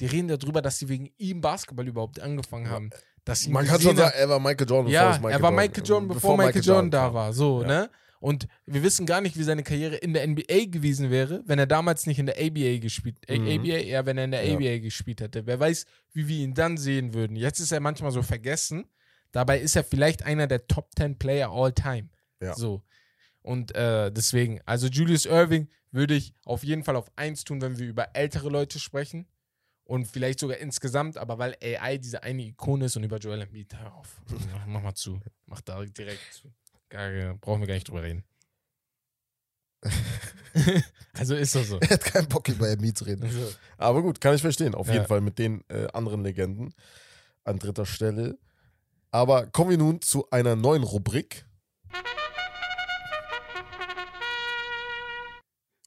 Die reden darüber, dass sie wegen ihm Basketball überhaupt angefangen haben. Dass Man kann schon sagen, er war Michael Jordan, bevor ja, es Michael er war Jordan- Michael Jordan, bevor, Michael Jordan, da kam. war. So, Ja. ne? Und wir wissen gar nicht, wie seine Karriere in der NBA gewesen wäre, wenn er damals nicht in der ABA gespielt Mhm. ABA, eher wenn er in der Ja. ABA gespielt hätte. Wer weiß, wie wir ihn dann sehen würden. Jetzt ist er manchmal so vergessen. Dabei ist er vielleicht einer der Top 10 Player all time. Ja. So. Und äh, deswegen, also Julius Irving würde ich auf jeden Fall auf eins tun, wenn wir über ältere Leute sprechen. Und vielleicht sogar insgesamt, aber weil AI diese eine Ikone ist und über Joel Embiid, hör auf. Mach, mach mal zu. Mach da direkt zu. Gar, brauchen wir gar nicht drüber reden. also ist das so. Er hat keinen Bock, über Embiid zu reden. Also, Aber gut, kann ich verstehen. Auf Ja. jeden Fall mit den äh, anderen Legenden an dritter Stelle. Aber kommen wir nun zu einer neuen Rubrik.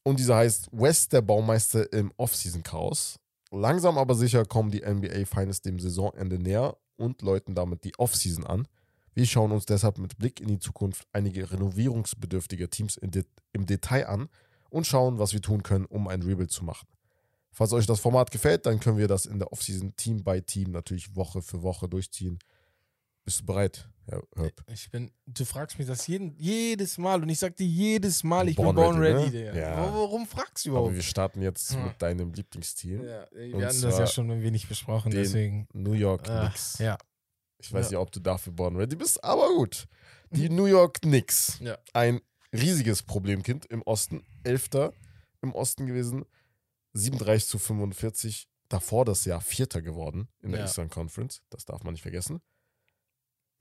Und diese heißt West der Baumeister im Offseason-Chaos. Langsam aber sicher kommen die NBA Finals dem Saisonende näher. und läuten damit die Offseason an. Wir schauen uns deshalb mit Blick in die Zukunft einige renovierungsbedürftige Teams im Detail an und schauen, was wir tun können, um ein Rebuild zu machen. Falls euch das Format gefällt, dann können wir das in der Offseason Team by Team natürlich Woche für Woche durchziehen. Bist du bereit, Herr Herb? Ich bin, du fragst mich das jeden, jedes Mal und ich sag dir jedes Mal, ich Born bin born ready, ready. ne? Ja. Wa- Warum fragst du Aber überhaupt? wir starten jetzt Hm. mit deinem Lieblingsteam, Ja, wir hatten das ja schon ein wenig besprochen, deswegen. New York Ah, Knicks. ja. Ich weiß Ja. nicht, ob du dafür born ready bist, aber gut. Die New York Knicks. Ja. Ein riesiges Problemkind im Osten. Elfter im Osten gewesen. 37 zu 45. Davor das Jahr Vierter geworden in der Ja. Eastern Conference. Das darf man nicht vergessen.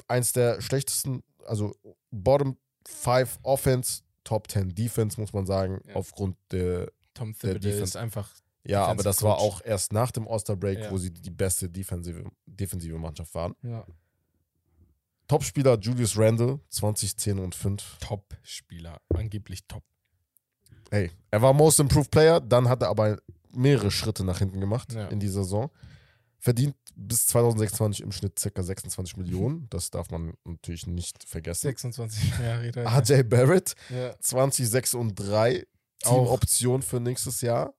Eins der schlechtesten, also Bottom 5 Offense, Top 10 Defense, muss man sagen, Ja. aufgrund der. Tom Der Thibodeau ist Defense- einfach. Ja, aber das war Coach. auch erst nach dem All-Star-Break, Ja. wo sie die beste defensive, defensive Mannschaft waren. Ja. Topspieler Julius Randle, 20, 10 und 5. Top-Spieler, angeblich top. Hey, er war Most Improved Player, dann hat er aber mehrere Schritte nach hinten gemacht Ja. in dieser Saison. Verdient bis 2026 im Schnitt ca. 26 Millionen. Das darf man natürlich nicht vergessen. 26 Jahre. RJ Barrett, Ja. 20, 6 und 3. Auch. Teamoption für nächstes Jahr.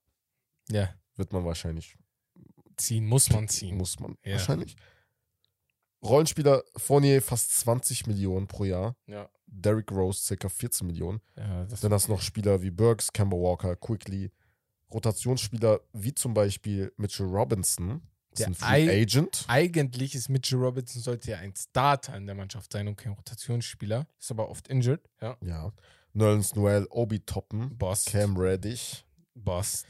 Ja, Wird man wahrscheinlich, ziehen muss man ziehen. muss man Ja. wahrscheinlich. Rollenspieler Fournier fast 20 Millionen pro Jahr. Ja. Derrick Rose ca. 14 Millionen. ja Dann hast du noch Spieler wie Burks, Kemba Walker, Quickly, Rotationsspieler wie zum Beispiel Mitchell Robinson, das ist Der ein Free Agent. Eigentlich ist Mitchell Robinson sollte ja ein Starter in der Mannschaft sein und kein Rotationsspieler. Ist aber oft injured. Ja. Ja. Nerlens Noel, Obi Toppen, Boss. Cam Reddish. Boss.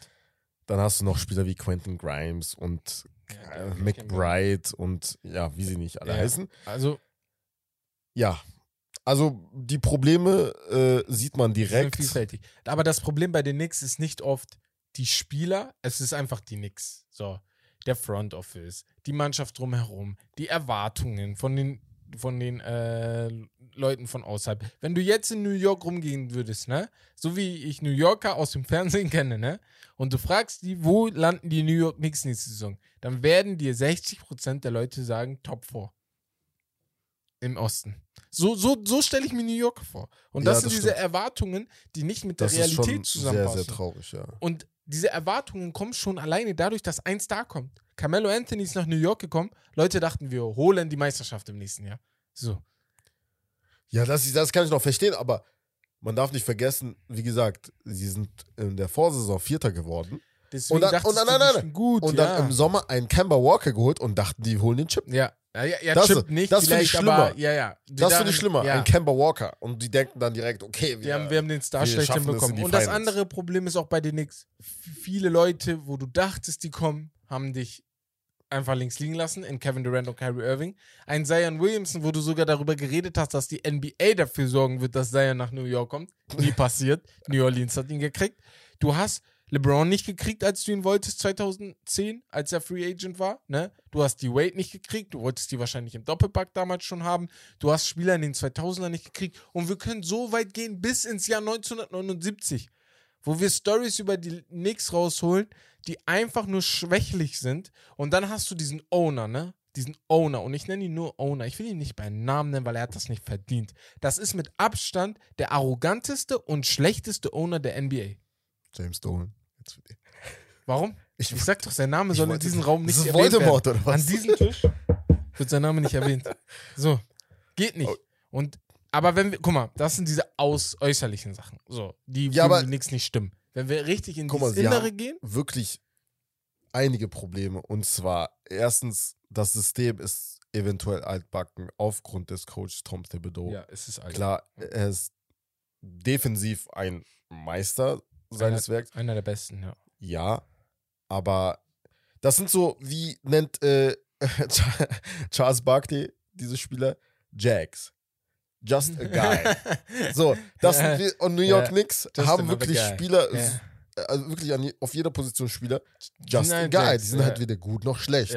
Dann hast du noch Spieler wie Quentin Grimes und äh, McBride und ja, wie sie nicht alle Ja. heißen. Also, Ja. Also die Probleme äh, sieht man direkt. vielfältig. Aber das Problem bei den Knicks ist nicht oft die Spieler, es ist einfach die Knicks. So, der Front Office, die Mannschaft drumherum, die Erwartungen von den von den äh, Leuten von außerhalb. Wenn du jetzt in New York rumgehen würdest, ne, so wie ich New Yorker aus dem Fernsehen kenne, ne, und du fragst die, wo landen die New York Knicks nächste Saison, dann werden dir 60% der Leute sagen Top 4 im Osten. So, so, so stelle ich mir New York vor. Und Ja, das sind das diese stimmt. Erwartungen, die nicht mit der das Realität schon sehr, zusammenpassen. sehr traurig, ja. Und diese Erwartungen kommen schon alleine dadurch, dass ein Star kommt. Carmelo Anthony ist nach New York gekommen. Leute dachten, wir holen die Meisterschaft im nächsten Jahr. So. Ja, das, das kann ich noch verstehen, aber man darf nicht vergessen, wie gesagt, sie sind in der Vorsaison Vierter geworden Deswegen Und dann- und dann- nein, nein, sind gut. und ja. dann im Sommer einen Kemba Walker geholt und dachten, die holen den Chip. ja. Ja, ja, Das- Chip nicht, das finde ich vielleicht, aber schlimmer. ja, ja. Die Das finde ich schlimmer, Ja. ein Kemba Walker. Und die denken dann direkt, okay, Wir haben, wir haben den Star schlecht hinbekommen. Und das andere Problem ist auch bei den Knicks. Viele Leute, wo du dachtest, die kommen, haben dich einfach links liegen lassen in Kevin Durant und Kyrie Irving. Ein Zion Williamson, wo du sogar darüber geredet hast, dass die NBA dafür sorgen wird, dass Zion nach New York kommt. Nie passiert. New Orleans hat ihn gekriegt. Du hast LeBron nicht gekriegt, als du ihn wolltest 2010, als er Free Agent war. Ne? Du hast die Wade nicht gekriegt. Du wolltest die wahrscheinlich im Doppelpack damals schon haben. Du hast Spieler in den 2000er nicht gekriegt. Und wir können so weit gehen bis ins Jahr 1979, wo wir Stories über die Knicks rausholen, die einfach nur schwächlich sind. Und dann hast du diesen Owner, ne? Diesen Owner. Und ich nenne ihn nur Owner. Ich will ihn nicht beim Namen nennen, weil er hat das nicht verdient. Das ist mit Abstand der arroganteste und schlechteste Owner der NBA. James Dolan. Warum? Ich, Ich sag doch, sein Name soll in wollte- diesem Raum nicht erwähnt werden. Voldemort, oder was? An diesem Tisch wird sein Name nicht erwähnt. So, geht nicht. Und aber wenn wir, guck mal, das sind diese aus äußerlichen Sachen, so, die Ja, aber- nichts nicht stimmen. Wenn wir richtig in Guck mal, Innere haben- gehen, wirklich einige Probleme. Und zwar, erstens, das System ist eventuell altbacken aufgrund des Coaches Tom Thibodeau. es ist alt. Klar, er ist defensiv ein Meister seines Werks. Einer der besten, ja. Ja, aber das sind so, wie nennt äh, Charles Barkley diese Spieler? Jags. Just a guy. So, das sind wir, und New York Knicks haben wirklich. Spieler, also wirklich an, auf jeder Position Spieler, just a guy. Die sind halt weder gut noch schlecht.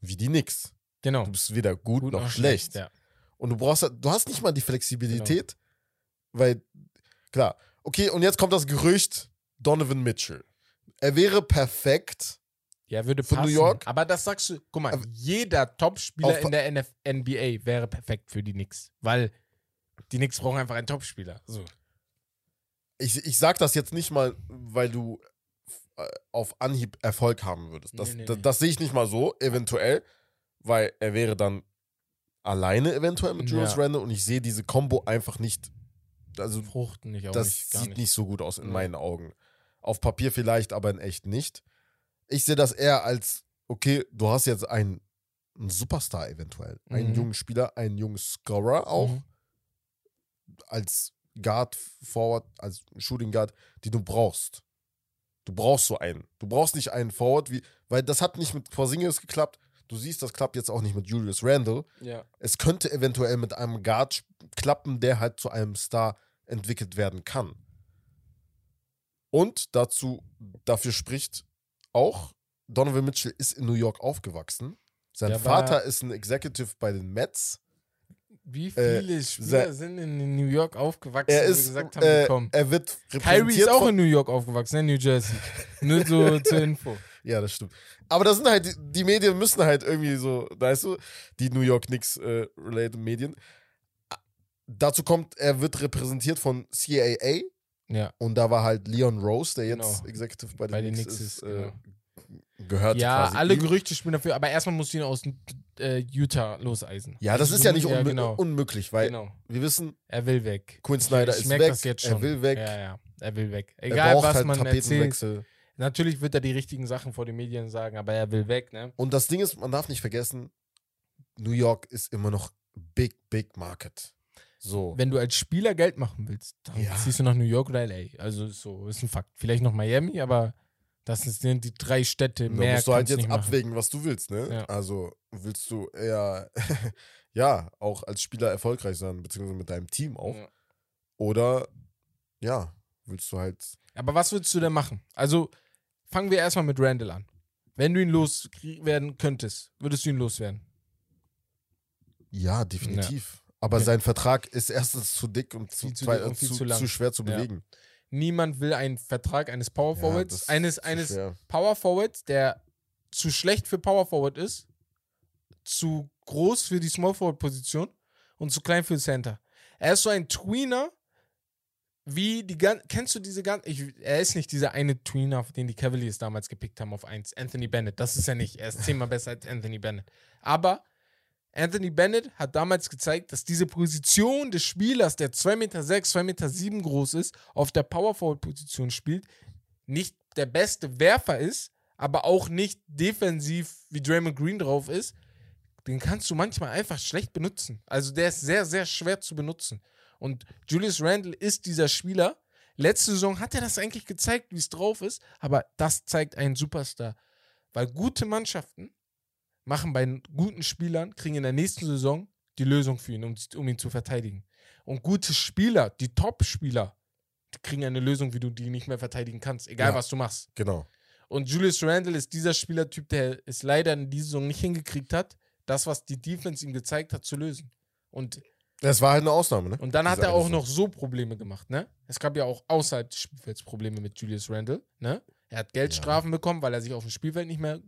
Wie die Knicks. genau. Du bist weder gut, Gut noch, schlecht. Ja. Und du brauchst, halt- du hast nicht mal die Flexibilität, Genau. weil, klar, okay, und jetzt kommt das Gerücht, Donovan Mitchell. Er wäre perfekt Ja, würde Von passen. New York? Aber das sagst du, guck mal, Aber- jeder Topspieler in der NF NBA wäre perfekt für die Knicks. Weil die Knicks brauchen einfach einen Topspieler. So. Ich, ich sag das jetzt nicht mal, weil du äh, auf Anhieb Erfolg haben würdest. Das, Nee, nee, das, das sehe ich nicht mal so, eventuell, weil er wäre dann alleine eventuell mit Julius Ja. Randle und ich sehe diese Combo einfach nicht. Also, Fruchten nicht, auch das nicht, sieht nicht. nicht. so gut aus in Ja. meinen Augen. Auf Papier vielleicht, aber in echt nicht. Ich sehe das eher als, okay, du hast jetzt einen, einen Superstar eventuell. Einen Mhm. jungen Spieler, einen jungen Scorer auch Mhm. als Guard, Forward, als Shooting Guard, die du brauchst. Du brauchst so einen. Du brauchst nicht einen Forward, wie, weil das hat nicht mit Porzingis geklappt. Du siehst, das klappt jetzt auch nicht mit Julius Randle. Ja. Es könnte eventuell mit einem Guard klappen, der halt zu einem Star entwickelt werden kann. Und dazu, dafür spricht auch, Donovan Mitchell ist in New York aufgewachsen. Sein war- Vater ist ein Executive bei den Mets. Wie Äh, viele Spieler se- sind in New York aufgewachsen, Er ist, gesagt haben, äh, kommen? er wird Kyrie ist auch in New York aufgewachsen, in New Jersey. Nur so zur Info. Ja, das stimmt. Aber das sind halt, die, die Medien müssen halt irgendwie so, weißt du, die New York Knicks äh, related Medien. Dazu kommt, er wird repräsentiert von CAA Ja. und da war halt Leon Rose, der jetzt Genau. Executive bei den, Bei den Knicks, ist, ist, äh, genau. gehört Ja, alle ihm. Gerüchte spielen dafür, aber erstmal musst du ihn aus äh, Utah loseisen. Ja, das Also ist ja nicht unmö genau. unmöglich, weil genau. wir wissen, Er will weg. Quinn Snyder ich ist merk weg, das jetzt er schon. will weg, Ja, ja, er will weg. er Egal, braucht was halt man erzählt. Tapetenwechsel. Natürlich wird er die richtigen Sachen vor den Medien sagen, aber er will weg, ne? Und das Ding ist, man darf nicht vergessen, New York ist immer noch big, big market. So. Wenn du als Spieler Geld machen willst, dann Ja. ziehst du nach New York oder LA. Also so, ist ein Fakt. Vielleicht noch Miami, aber das sind die drei Städte. Da Mehr musst du halt jetzt machen. abwägen, was du willst, ne? Ja. Also willst du eher, ja, auch als Spieler erfolgreich sein, beziehungsweise mit deinem Team auch. Ja. Oder, ja, willst du halt, Aber was würdest du denn machen? Also fangen wir erstmal mit Randall an. Wenn du ihn loswerden könntest, würdest du ihn loswerden? ja, definitiv. Aber sein Vertrag ist erstens zu dick und zu, zu zwei, dick und zu, zu zu, schwer zu Ja. bewegen. Niemand will einen Vertrag eines Power Ja, Forwards, ist eines, eines schwer. Power Forwards, der zu schlecht für Power Forward ist, zu groß für die Small Forward Position und zu klein für Center. Er ist so ein Tweener, wie die gan kennst du diese ganz ich, er ist nicht dieser eine Tweener, den die Cavaliers damals gepickt haben auf 1, Anthony Bennett. Das ist er nicht. Er ist zehnmal besser als Anthony Bennett. Aber Anthony Bennett hat damals gezeigt, dass diese Position des Spielers, der 2,6 Meter, 2,7 Meter groß ist, auf der Power Forward Position spielt, nicht der beste Werfer ist, aber auch nicht defensiv wie Draymond Green drauf ist, den kannst du manchmal einfach schlecht benutzen. Also der ist sehr, sehr schwer zu benutzen. Und Julius Randle ist dieser Spieler. Letzte Saison hat er das eigentlich gezeigt, wie es drauf ist, aber das zeigt einen Superstar. Weil gute Mannschaften machen bei guten Spielern, kriegen in der nächsten Saison die Lösung für ihn, um, um ihn zu verteidigen. Und gute Spieler, die Top-Spieler, die kriegen eine Lösung, wie du die nicht mehr verteidigen kannst, egal Ja. was du machst. Genau. Und Julius Randle ist dieser Spielertyp, der es leider in dieser Saison nicht hingekriegt hat, das, was die Defense ihm gezeigt hat, zu lösen. Und, Das war halt eine Ausnahme, ne? und dann hat Diese er eine auch noch so Probleme gemacht, ne? Es gab ja auch außerhalb des Spielfelds Probleme mit Julius Randle, ne? Er hat Geldstrafen bekommen, weil er sich auf dem Spielfeld nicht mehr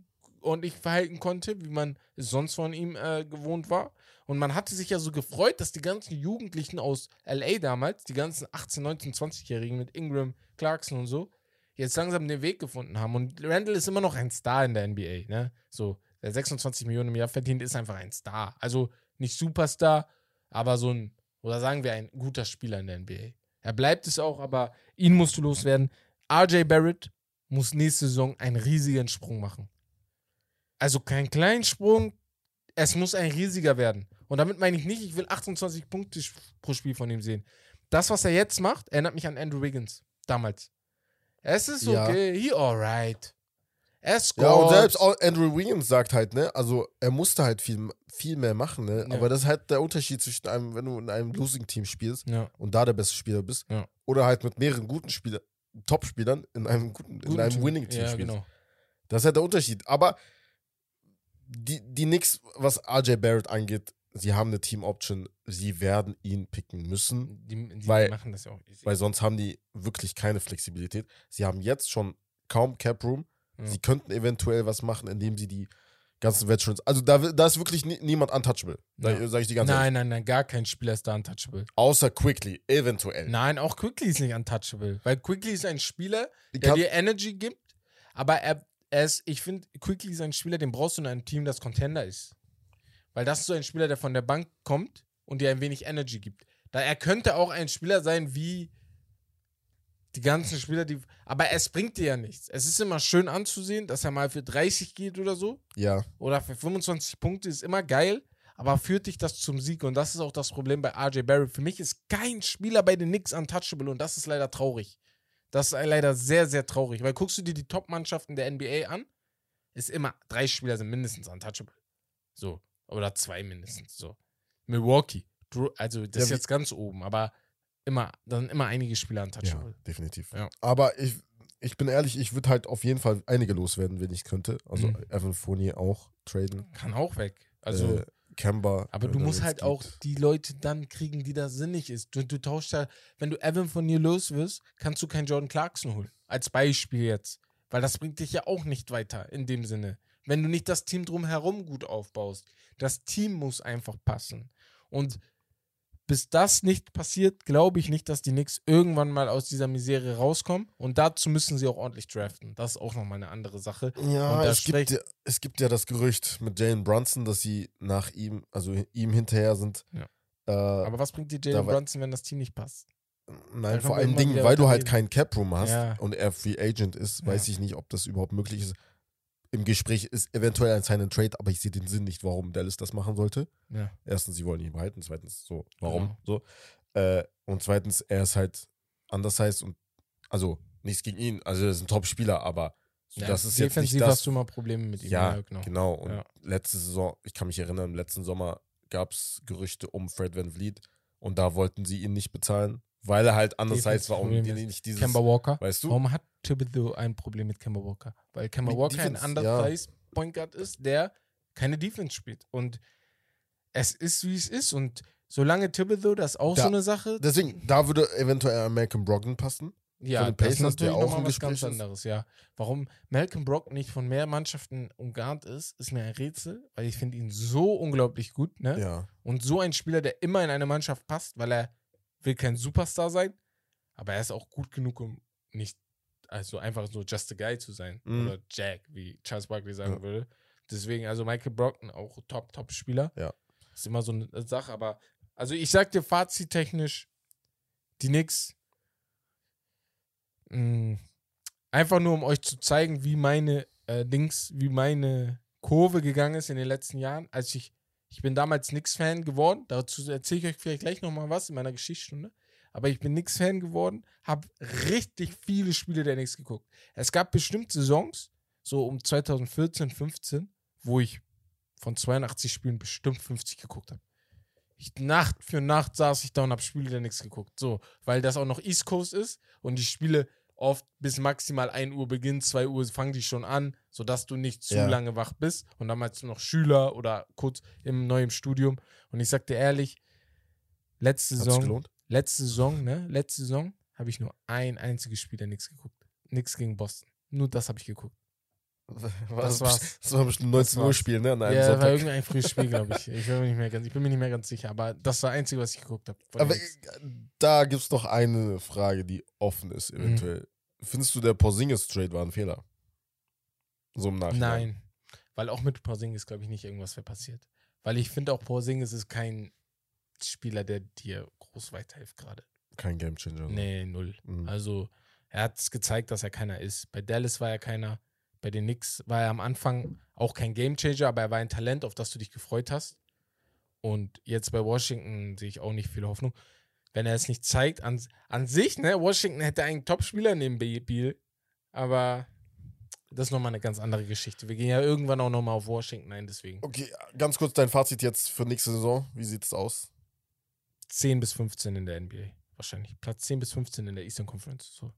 ordentlich verhalten konnte, wie man es sonst von ihm äh, gewohnt war. Und man hatte sich ja so gefreut, dass die ganzen Jugendlichen aus LA damals, die ganzen 18, 19, 20-Jährigen mit Ingram, Clarkson und so, jetzt langsam den Weg gefunden haben. Und Randall ist immer noch ein Star in der NBA, ne? So, der 26 Millionen im Jahr verdient, ist einfach ein Star. Also nicht Superstar, aber so ein, oder sagen wir ein guter Spieler in der NBA. Er bleibt es auch, aber ihn musst du loswerden. RJ Barrett muss nächste Saison einen riesigen Sprung machen. Also keinen kleinen Sprung, es muss ein riesiger werden. Und damit meine ich nicht, ich will 28 Punkte pro Spiel von ihm sehen. Das, was er jetzt macht, erinnert mich an Andrew Wiggins damals. Es ist Ja. okay, he alright. Er scored. Ja, und selbst Andrew Williams sagt halt, ne, also er musste halt viel, viel mehr machen, ne? Ja. Aber das ist halt der Unterschied zwischen einem, wenn du in einem Losing-Team spielst Ja. und da der beste Spieler bist, oder halt mit mehreren guten Spielern, Top-Spielern in einem guten, in Guten einem Team. Winning-Team Ja, spielst. genau. Das ist halt der Unterschied. Aber die, die Knicks, was RJ Barrett angeht, sie haben eine Team-Option, sie werden ihn picken müssen, Die, die Weil- machen das ja auch easy. weil sonst haben die wirklich keine Flexibilität. Sie haben jetzt schon kaum Cap-Room Ja. Sie könnten eventuell was machen, indem sie die ganzen Veterans. Also da, da ist wirklich nie, niemand untouchable. Da Ja. sage ich die ganze Zeit. Nein, nein, nein, gar kein Spieler ist da untouchable. Außer Quickly, eventuell. Nein, auch Quickly ist nicht untouchable. Weil Quickly ist ein Spieler, der dir Energy gibt, aber er, ist, ich finde, Quickly ist ein Spieler, den brauchst du in einem Team, das Contender ist. Weil das ist so ein Spieler, der von der Bank kommt und dir ein wenig Energy gibt. Da er könnte auch ein Spieler sein wie die ganzen Spieler, die. Aber es bringt dir ja nichts. Es ist immer schön anzusehen, dass er mal für 30 geht oder so. ja, Oder für 25 Punkte ist immer geil. Aber führt dich das zum Sieg? Und das ist auch das Problem bei RJ Barrett. Für mich ist kein Spieler bei den Knicks untouchable und das ist leider traurig. Das ist leider sehr, sehr traurig. Weil guckst du dir die Top-Mannschaften der NBA an, ist immer, drei Spieler sind mindestens untouchable. So. Oder zwei mindestens. So. Milwaukee. Also, das Ja, ist jetzt ganz oben, aber immer, dann immer einige Spieler ja, untouchable. definitiv. Ja. Aber ich, ich bin ehrlich, ich würde halt auf jeden Fall einige loswerden, wenn ich könnte. Also Mhm. Evan Fournier auch traden. Kann auch weg. Also. äh, Kemba. Aber äh, du musst halt auch die Leute dann kriegen, die da sinnig ist. Du, du tauschst ja, wenn du Evan von dir los wirst, kannst du keinen Jordan Clarkson holen. Als Beispiel jetzt. Weil das bringt dich ja auch nicht weiter in dem Sinne. Wenn du nicht das Team drumherum gut aufbaust. Das Team muss einfach passen. Und bis das nicht passiert, glaube ich nicht, dass die Knicks irgendwann mal aus dieser Misere rauskommen. Und dazu müssen sie auch ordentlich draften. Das ist auch nochmal eine andere Sache. Ja, es gibt ja, es gibt ja das Gerücht mit Jalen Brunson, dass sie nach ihm, also ihm hinterher sind. Ja. Äh, Aber was bringt dir Jalen Brunson, wenn das Team nicht passt? nein, vor allen Dingen, weil du halt keinen Cap-Room hast Ja. und er Free Agent ist, weiß ich nicht, ob das überhaupt möglich ist. Im Gespräch ist eventuell ein Sign and Trade, aber ich sehe den Sinn nicht, warum Dallas das machen sollte. Ja. Erstens, sie wollen ihn behalten, zweitens, so, warum? Genau. So. Äh, und zweitens, er ist halt undersized und also nichts gegen ihn, also er ist ein Top-Spieler, aber so, das ist jetzt nicht das, hast du mal Probleme mit ihm. ja, genau. genau. Und Ja. letzte Saison, ich kann mich erinnern, im letzten Sommer gab es Gerüchte um Fred Van Vliet und da wollten sie ihn nicht bezahlen, weil er halt undersized war und nicht dieses, Kemba Walker. weißt du? Warum hat Thibodeau ein Problem mit Kemba Walker? Weil Kemba Mit Walker ein Defense, undersized Point Guard ist, der keine Defense spielt. Und es ist, wie es ist. Und solange Thibodeau, das ist auch Da- so eine Sache. Deswegen, da würde eventuell ein Malcolm Brogdon passen. ja, den das ist Pacers, natürlich auch was ganz ist. anderes, ja. Warum Malcolm Brock nicht von mehr Mannschaften umgarnt ist, ist mir ein Rätsel, weil ich finde ihn so unglaublich gut, ne? Ja. Und so ein Spieler, der immer in eine Mannschaft passt, weil er will kein Superstar sein, aber er ist auch gut genug, um nicht, also einfach so just a guy zu sein. Mhm. Oder Jack, wie Charles Barkley sagen Ja. würde. Deswegen, also Michael Brockton auch top, top Spieler. Ja. Ist immer so eine Sache, aber also ich sag dir fazittechnisch, die Knicks, mh, einfach nur um euch zu zeigen, wie meine äh, Dings, wie meine Kurve gegangen ist in den letzten Jahren, als ich ich bin damals Knicks-Fan geworden. Dazu erzähle ich euch vielleicht gleich nochmal was in meiner Geschichtsstunde. Aber ich bin Knicks-Fan geworden, habe richtig viele Spiele der Knicks geguckt. Es gab bestimmt Saisons, so um 2014, 15, wo ich von 82 Spielen bestimmt 50 geguckt habe. Ich, Nacht für Nacht saß ich da und habe Spiele der Knicks geguckt. So, weil das auch noch East Coast ist und die Spiele oft bis maximal 1 Uhr beginnen, 2 Uhr fangen die schon an, sodass du nicht zu Ja. lange wach bist. Und damals noch Schüler oder kurz im neuen Studium. Und ich sag dir ehrlich, letzte Hat's Saison, gelohnt? letzte Saison, ne? Letzte Saison habe ich nur ein einziges Spiel der Knicks geguckt. Nix gegen Boston. Nur das habe ich geguckt. Das, war's. das war bestimmt 19 Uhr. Spiel, ne? An einem Ja, war Sonntag. irgendein frühes Spiel, glaube ich. Ich bin, mir nicht mehr ganz, ich bin mir nicht mehr ganz sicher, aber das war das Einzige, was ich geguckt habe. Aber äh, da gibt es noch eine Frage, die offen ist, Mhm. eventuell. Findest du, der Porzingis-Trade war ein Fehler? So im Nachhinein. Nein, weil auch mit Porzingis, glaube ich, nicht irgendwas wäre passiert. Weil ich finde auch Porzingis ist kein Spieler, der dir groß weiterhilft gerade. Kein Gamechanger. Nee, null. Mhm. Also, er hat es gezeigt, dass er keiner ist. Bei Dallas war er keiner. Bei den Knicks war er am Anfang auch kein Gamechanger, aber er war ein Talent, auf das du dich gefreut hast. Und jetzt bei Washington sehe ich auch nicht viel Hoffnung. Wenn er es nicht zeigt, an, an sich, ne, Washington hätte einen Top-Spieler neben Biel, aber das ist nochmal eine ganz andere Geschichte. Wir gehen ja irgendwann auch nochmal auf Washington ein, deswegen. Okay, ganz kurz dein Fazit jetzt für nächste Saison. Wie sieht es aus? 10 bis 15 in der NBA, wahrscheinlich. Platz 10 bis 15 in der Eastern Conference, so.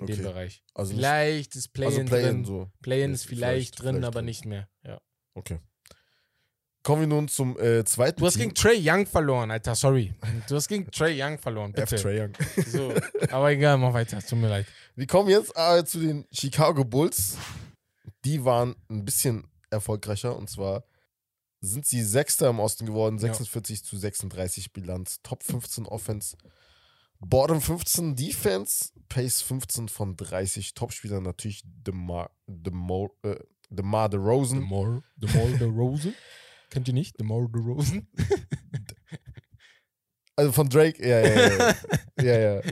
In dem Okay. Bereich. Also, Vielleicht ist Play-In also Play-in drin. so. Play-In ist vielleicht, vielleicht- drin, vielleicht aber drin. nicht mehr. Ja. Okay. Kommen wir nun zum äh, zweiten Du hast Team. gegen Trey Young verloren, Alter, sorry. Du hast gegen Trey Young verloren, F. bitte. Trae Young. So, aber egal, mach weiter, tut mir leid. Wir kommen jetzt äh, zu den Chicago Bulls. die waren ein bisschen erfolgreicher und zwar sind sie Sechster im Osten geworden, Ja. 46 zu 36 Bilanz, Top 15 Offense, Bottom 15 Defense, Pace 15 von 30 Topspieler natürlich DeMar, DeMar, äh, DeMar The DeRozan, more, the more the Rosen. Kennt ihr nicht? The more the Rosen? also von Drake, ja, ja, ja, ja, ja.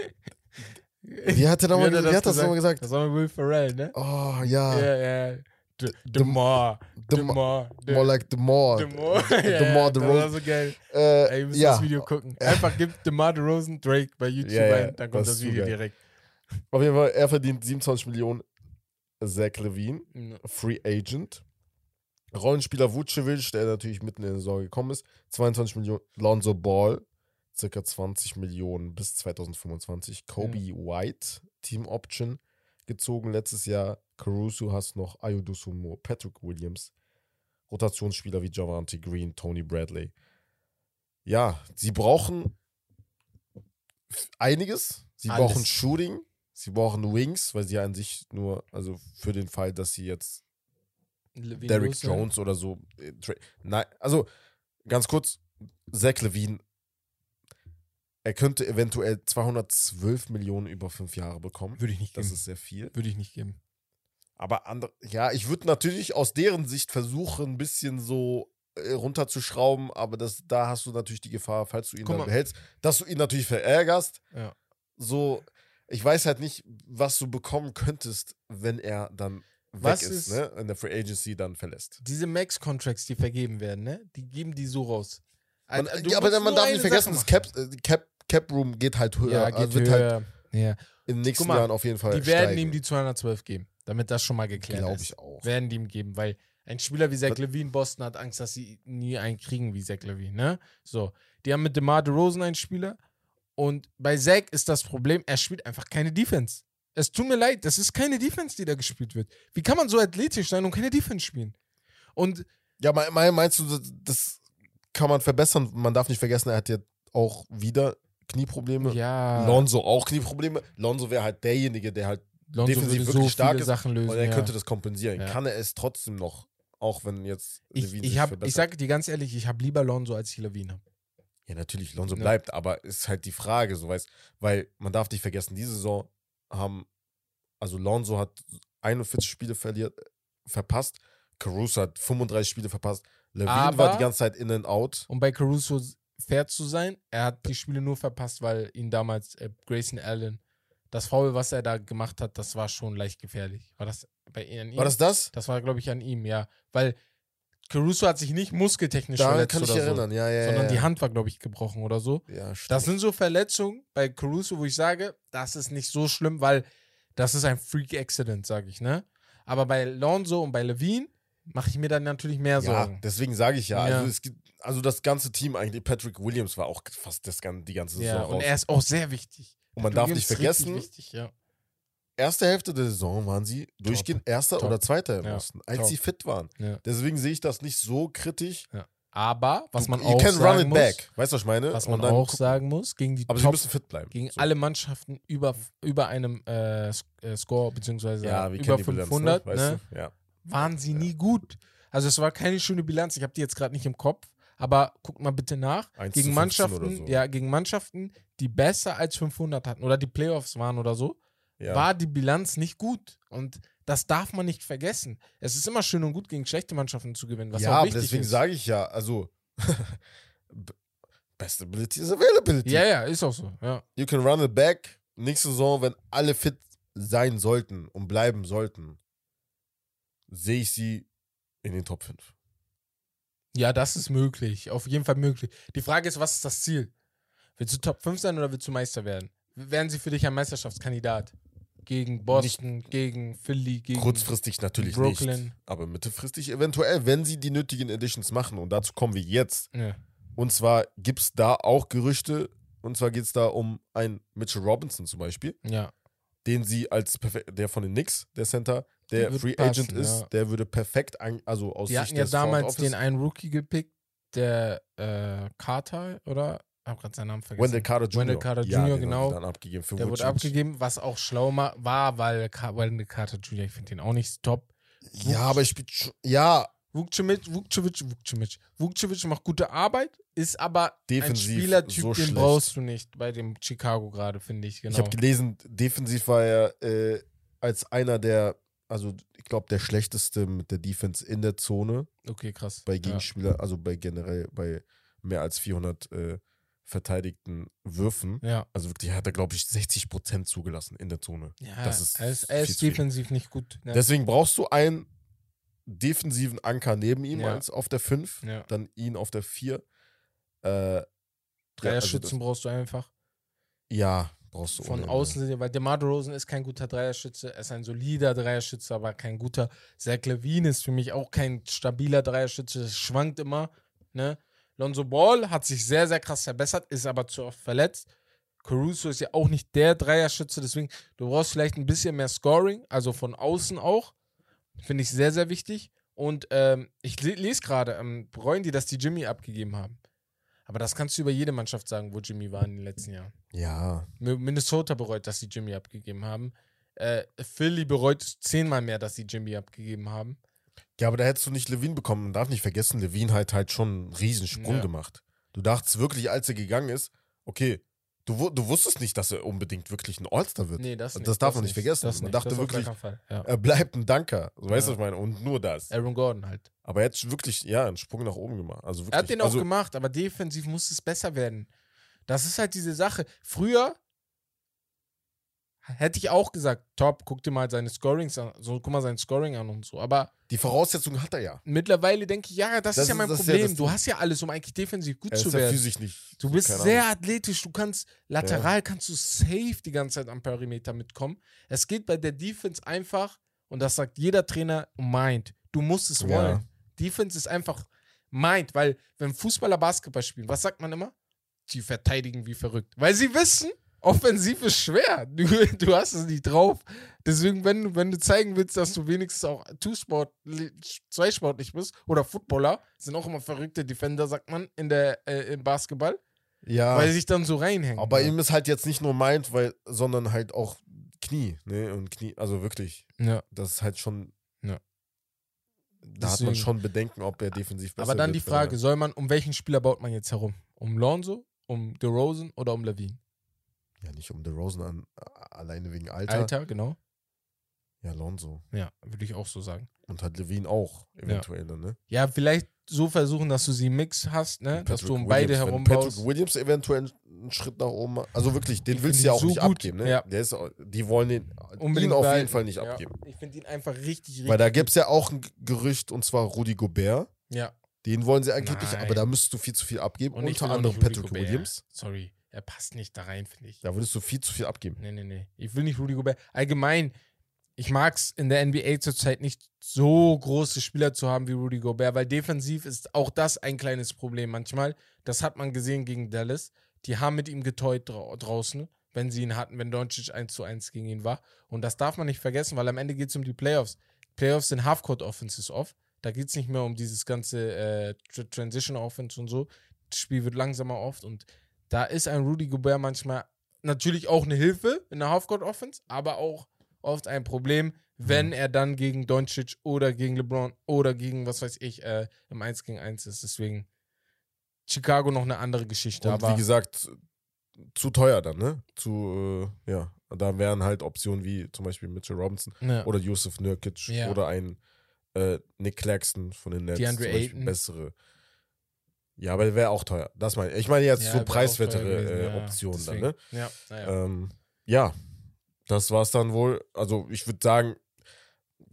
Wie hat er nochmal, Wie hat wie das hat das nochmal gesagt? Das war Will Ferrell, ne? Oh, ja, Ja, ja. The, the The- more, the the more, the, more like the more, the more. the Ja, more ja, the Das war so geil. äh, Ey, ihr müsst ja, das Video gucken. Einfach gibt The Mar Rosen Drake bei YouTube Ja, ja, ein, dann kommt das das Video direkt. auf jeden Fall, er verdient 27 Millionen, Zach Levine, Ja. Free Agent. Rollenspieler Vucevic, der natürlich mitten in der Saison gekommen ist, 22 Millionen. Lonzo Ball, circa 20 Millionen bis 2025. Kobe White, Team Option, gezogen letztes Jahr. Caruso hast noch Ayudusumo, Patrick Williams. Rotationsspieler wie Javante Green, Tony Bradley. Ja, sie brauchen einiges. Sie Alles. brauchen Shooting, sie brauchen Wings, weil sie an sich nur, also für den Fall, dass sie jetzt Levine Derrick. Jones oder so. äh, Nein, also ganz kurz, Zach Levine, er könnte eventuell 212 Millionen über fünf Jahre bekommen. Würde ich nicht Das geben. ist sehr viel. Würde ich nicht geben. Aber andere, ja, ich würde natürlich aus deren Sicht versuchen, ein bisschen so äh, runterzuschrauben, aber das, da hast du natürlich die Gefahr, falls du ihn Guck dann mal. behältst, dass du ihn natürlich verärgerst. Ja. So, ich weiß halt nicht, was du bekommen könntest, wenn er dann Was weg ist, ist- ne? In der Free Agency dann verlässt. Diese Max-Contracts, die vergeben werden, ne? Die geben die so raus. Man, Also, ja, aber man darf nicht vergessen, das Cap, äh, Cap, Cap Room geht halt höher. Ja, also geht wird höher. halt ja. in den nächsten mal, Jahren auf jeden Fall Die werden steigen. ihm die 212 geben, damit das schon mal geklärt Glaube ist. ich auch. Werden die ihm geben, weil ein Spieler wie Zach Levine, Boston hat Angst, dass sie nie einen kriegen wie Zach Levine, ne? So, die haben mit DeMar DeRozan einen Spieler und bei Zach ist das Problem, er spielt einfach keine Defense. Es tut mir leid, das ist keine Defense, die da gespielt wird. Wie kann man so athletisch sein und keine Defense spielen? Und Ja, mein- mein- meinst du, das- das kann man verbessern? Man darf nicht vergessen, er hat ja auch wieder Knieprobleme. ja, Lonzo auch Knieprobleme. Lonzo wäre halt derjenige, der halt Lonzo defensiv wirklich so stark ist Sachen lösen. und er ja. könnte das kompensieren. Ja. Kann er es trotzdem noch, auch wenn jetzt ich, Levine ich, hab, ich sage dir ganz ehrlich, ich habe lieber Lonzo als ich Levine. Ja, natürlich, Lonzo Ja. bleibt, aber ist halt die Frage, so weißt, weil man darf nicht vergessen, diese Saison haben, also Lonzo hat 41 Spiele verliert, verpasst, Caruso hat 35 Spiele verpasst, Levine Aber- war die ganze Zeit in and out. Um bei Caruso fair zu sein, er hat die Spiele nur verpasst, weil ihn damals äh, Grayson Allen, das Foul, was er da gemacht hat, das war schon leicht gefährlich. War das bei an ihm? War das das? Das war, glaube ich, an ihm, ja. Weil Caruso hat sich nicht muskeltechnisch Daran verletzt kann ich oder erinnern, ja, ja. so, sondern ja. die Hand war, glaube ich, gebrochen oder so. Ja, stimmt. Das sind so Verletzungen bei Caruso, wo ich sage, das ist nicht so schlimm, weil das ist ein Freak Accident, sage ich, ne? Aber bei Lonzo und bei Levine mache ich mir dann natürlich mehr ja, Sorgen. deswegen sage ich ja, Ja. Also, es gibt, also das ganze Team eigentlich, Patrick Williams war auch fast das, die ganze Saison Ja, raus. und er ist auch sehr wichtig. Und man darf nicht vergessen, Wichtig, ja. erste Hälfte der Saison waren sie durchgehend Erster Top. oder Zweiter im Ja, Osten, als top. sie fit waren. Ja. Deswegen sehe ich das nicht so kritisch. Aber, was man auch sagen muss, back. Weißt du, was ich meine? was man auch sagen muss, gegen die Aber sie Top, müssen fit bleiben. gegen So. alle Mannschaften über, über einem äh, äh, Score, beziehungsweise ja, wir über kennen die Bilanz, 500, ne? ne, Weißt du? Ja. Waren sie nie gut. Also es war keine schöne Bilanz. Ich habe die jetzt gerade nicht im Kopf, aber guckt mal bitte nach. 1 Gegen zu 15 Mannschaften, so. ja, gegen Mannschaften, die besser als 500 hatten oder die Playoffs waren oder so, Ja. war die Bilanz nicht gut. Und das darf man nicht vergessen. Es ist immer schön und gut, gegen schlechte Mannschaften zu gewinnen, was ja, auch aber wichtig deswegen ist. sage ich ja, also Best Ability is Availability. Ja, ja, ist auch so. Ja. You can run it back. Nächste Saison, wenn alle fit sein sollten und bleiben sollten, sehe ich sie in den Top 5. ja, das ist möglich. Auf jeden Fall möglich. Die Frage ist, was ist das Ziel? Willst du Top 5 sein oder willst du Meister werden? Wären sie für dich ein Meisterschaftskandidat? Gegen Boston, gegen Philly, gegen. Kurzfristig natürlich Brooklyn. nicht. Aber mittelfristig eventuell, wenn sie die nötigen Editions machen. Und dazu kommen wir jetzt. Ja. Und zwar gibt es da auch Gerüchte. Und zwar geht es da um einen Mitchell Robinson zum Beispiel, ja. den sie als perfekt, der von den Knicks, der Center, der Free passen, Agent ist, ja. der würde perfekt, ein, also aus Die Sicht hatten ja damals den einen Rookie gepickt, der äh, Carter, oder? Ich hab gerade seinen Namen vergessen. Wendell Carter Jr. Wendell Carter ja, Jr., genau. Dann abgegeben für Der wurde Vucevic. abgegeben, was auch schlau war, weil Wendell Carter Jr., ich finde den auch nicht top. Ja, aber ich spiele schon. Ja, Vukcevic, Vukcevic, Vukcevic. Vukcevic macht gute Arbeit, ist aber Defensiv ein Spielertyp, so den schlecht. brauchst du nicht bei dem Chicago gerade, finde ich. Genau. ich habe gelesen, defensiv war er äh, als einer der, also ich glaube, der schlechteste mit der Defense in der Zone okay, krass. bei Ja. Gegenspieler, also bei generell bei mehr als 400 äh, verteidigten Würfen. Ja. Also wirklich hat er, glaube ich, 60% zugelassen in der Zone. Ja, Das ist er ist, er ist defensiv nicht gut. Ja. Deswegen brauchst du einen defensiven Anker neben ihm Ja. als auf der 5, Ja. dann ihn auf der 4. Äh, Dreierschützen brauchst du einfach. ja, brauchst du Von außen sind weil DeMar DeRozan ist kein guter Dreierschütze, er ist ein solider Dreierschütze, aber kein guter. Zach Levine ist für mich auch kein stabiler Dreierschütze, es schwankt immer. Ne? Lonzo Ball hat sich sehr, sehr krass verbessert, ist aber zu oft verletzt. Caruso ist ja auch nicht der Dreierschütze, deswegen, du brauchst vielleicht ein bisschen mehr Scoring, also von außen auch. Finde ich sehr, sehr wichtig. Und ähm, ich le lese gerade, ähm, bereuen die, dass die Jimmy abgegeben haben. Aber das kannst du über jede Mannschaft sagen, wo Jimmy war in den letzten Jahren. Ja, Mi- Minnesota bereut, dass sie Jimmy abgegeben haben. Äh, Philly bereut zehnmal mehr, dass sie Jimmy abgegeben haben. Ja, aber da hättest du nicht Levine bekommen. Man darf nicht vergessen, Levine hat halt schon einen Riesensprung Ja. gemacht. Du dachtest wirklich, als er gegangen ist, okay, du, du wusstest nicht, dass er unbedingt wirklich ein All-Star wird. Nee, das, Das nicht, darf man nicht vergessen. Das Man nicht, dachte das wirklich-. Ja. Er bleibt ein Danker. So, weißt du, Ja. was ich meine? Und nur das. Aaron Gordon halt. Aber er hat wirklich, ja, einen Sprung nach oben gemacht. Also wirklich. Er hat den auch also, gemacht, aber defensiv muss es besser werden. Das ist halt diese Sache. Früher hätte ich auch gesagt, top, guck dir mal seine Scorings an, so guck mal sein Scoring an und so. Aber Die Voraussetzungen hat er ja. mittlerweile denke ich, ja, das, Das ist ja mein ist ja Problem. das du hast ja alles, um eigentlich defensiv gut zu ja werden. physisch nicht. Du bist sehr Ahnung. athletisch, du kannst lateral, kannst du safe die ganze Zeit am Perimeter mitkommen. Es geht bei der Defense einfach, und das sagt jeder Trainer, Mind. Du musst es Ja. wollen. Defense ist einfach Mind, weil wenn Fußballer Basketball spielen, was sagt man immer? Die verteidigen wie verrückt. Weil sie wissen, offensiv ist schwer. Du, du hast es nicht drauf. Deswegen, wenn, du- wenn du zeigen willst, dass du wenigstens auch Two-Sport, zweisportlich bist, oder Footballer, sind auch immer verrückte Defender, sagt man, in der, äh, im Basketball Ja. weil sie sich dann so reinhängen. aber ja. ihm ist halt jetzt nicht nur meint, weil, sondern halt auch Knie, ne? Und Knie, also wirklich. ja. Das ist halt schon. Ja. Da hat man Deswegen- schon Bedenken, ob er defensiv besser Aber dann die wird, er- Frage, soll man, um welchen Spieler baut man jetzt herum? Um Lonzo, um DeRozan oder um Levine? Ja, nicht um DeRozan an, a- alleine wegen Alter. Alter, genau. Ja, Lonzo. Ja, würde ich auch so sagen. Und hat Levine auch, eventuell dann, ne? Ja, vielleicht so versuchen, dass du sie Mix hast, ne? dass du um beide Williams, herum wenn baust. Patrick Williams eventuell einen Schritt nach oben. Also wirklich, den Ich willst du ja auch so nicht gut, abgeben, ne? ja. Der ist, die wollen den, Unbedingt ihn auf jeden. Fall nicht Ja, abgeben. Ich finde ihn einfach richtig, richtig. Weil da gibt es ja auch ein Gerücht, und zwar Rudi Gobert. ja. Den wollen sie angeblich, Nein. aber da müsstest du viel zu viel abgeben. Und Unter anderem Rudy Patrick Gobert. Williams. Sorry, er passt nicht da rein, finde ich. Da würdest du viel zu viel abgeben. Nee, nee, nee. Ich will nicht Rudy Gobert. Allgemein, ich mag es in der NBA zurzeit nicht, so große Spieler zu haben wie Rudy Gobert, weil defensiv ist auch das ein kleines Problem manchmal. Das hat man gesehen gegen Dallas. Die haben mit ihm getäut drau draußen, wenn sie ihn hatten, wenn Doncic 1 zu 1 gegen ihn war. Und das darf man nicht vergessen, weil am Ende geht es um die Playoffs. Playoffs sind Halfcourt-Offenses off. Da geht es nicht mehr um dieses ganze äh, Tr- Transition-Offense und so. Das Spiel wird langsamer oft und da ist ein Rudy Gobert manchmal natürlich auch eine Hilfe in der Halfcourt-Offense, aber auch oft ein Problem, wenn Mhm. er dann gegen Doncic oder gegen LeBron oder gegen, was weiß ich, äh, im 1 gegen 1 ist. Deswegen Chicago noch eine andere Geschichte. Und aber wie gesagt, zu teuer dann, ne? Zu, äh, ja. Da wären halt Optionen wie zum Beispiel Mitchell Robinson ja. oder Yusuf Nurkic Ja. oder ein äh, Nick Claxton von den Nets. DeAndre Beispiel Ayton. Bessere. Ja, aber der wäre auch teuer. Das meine ich. Ich meine jetzt Ja, so preiswertere äh, Optionen dann, ne? Ja, naja. Ähm, ja, das war's dann wohl. Also ich würde sagen,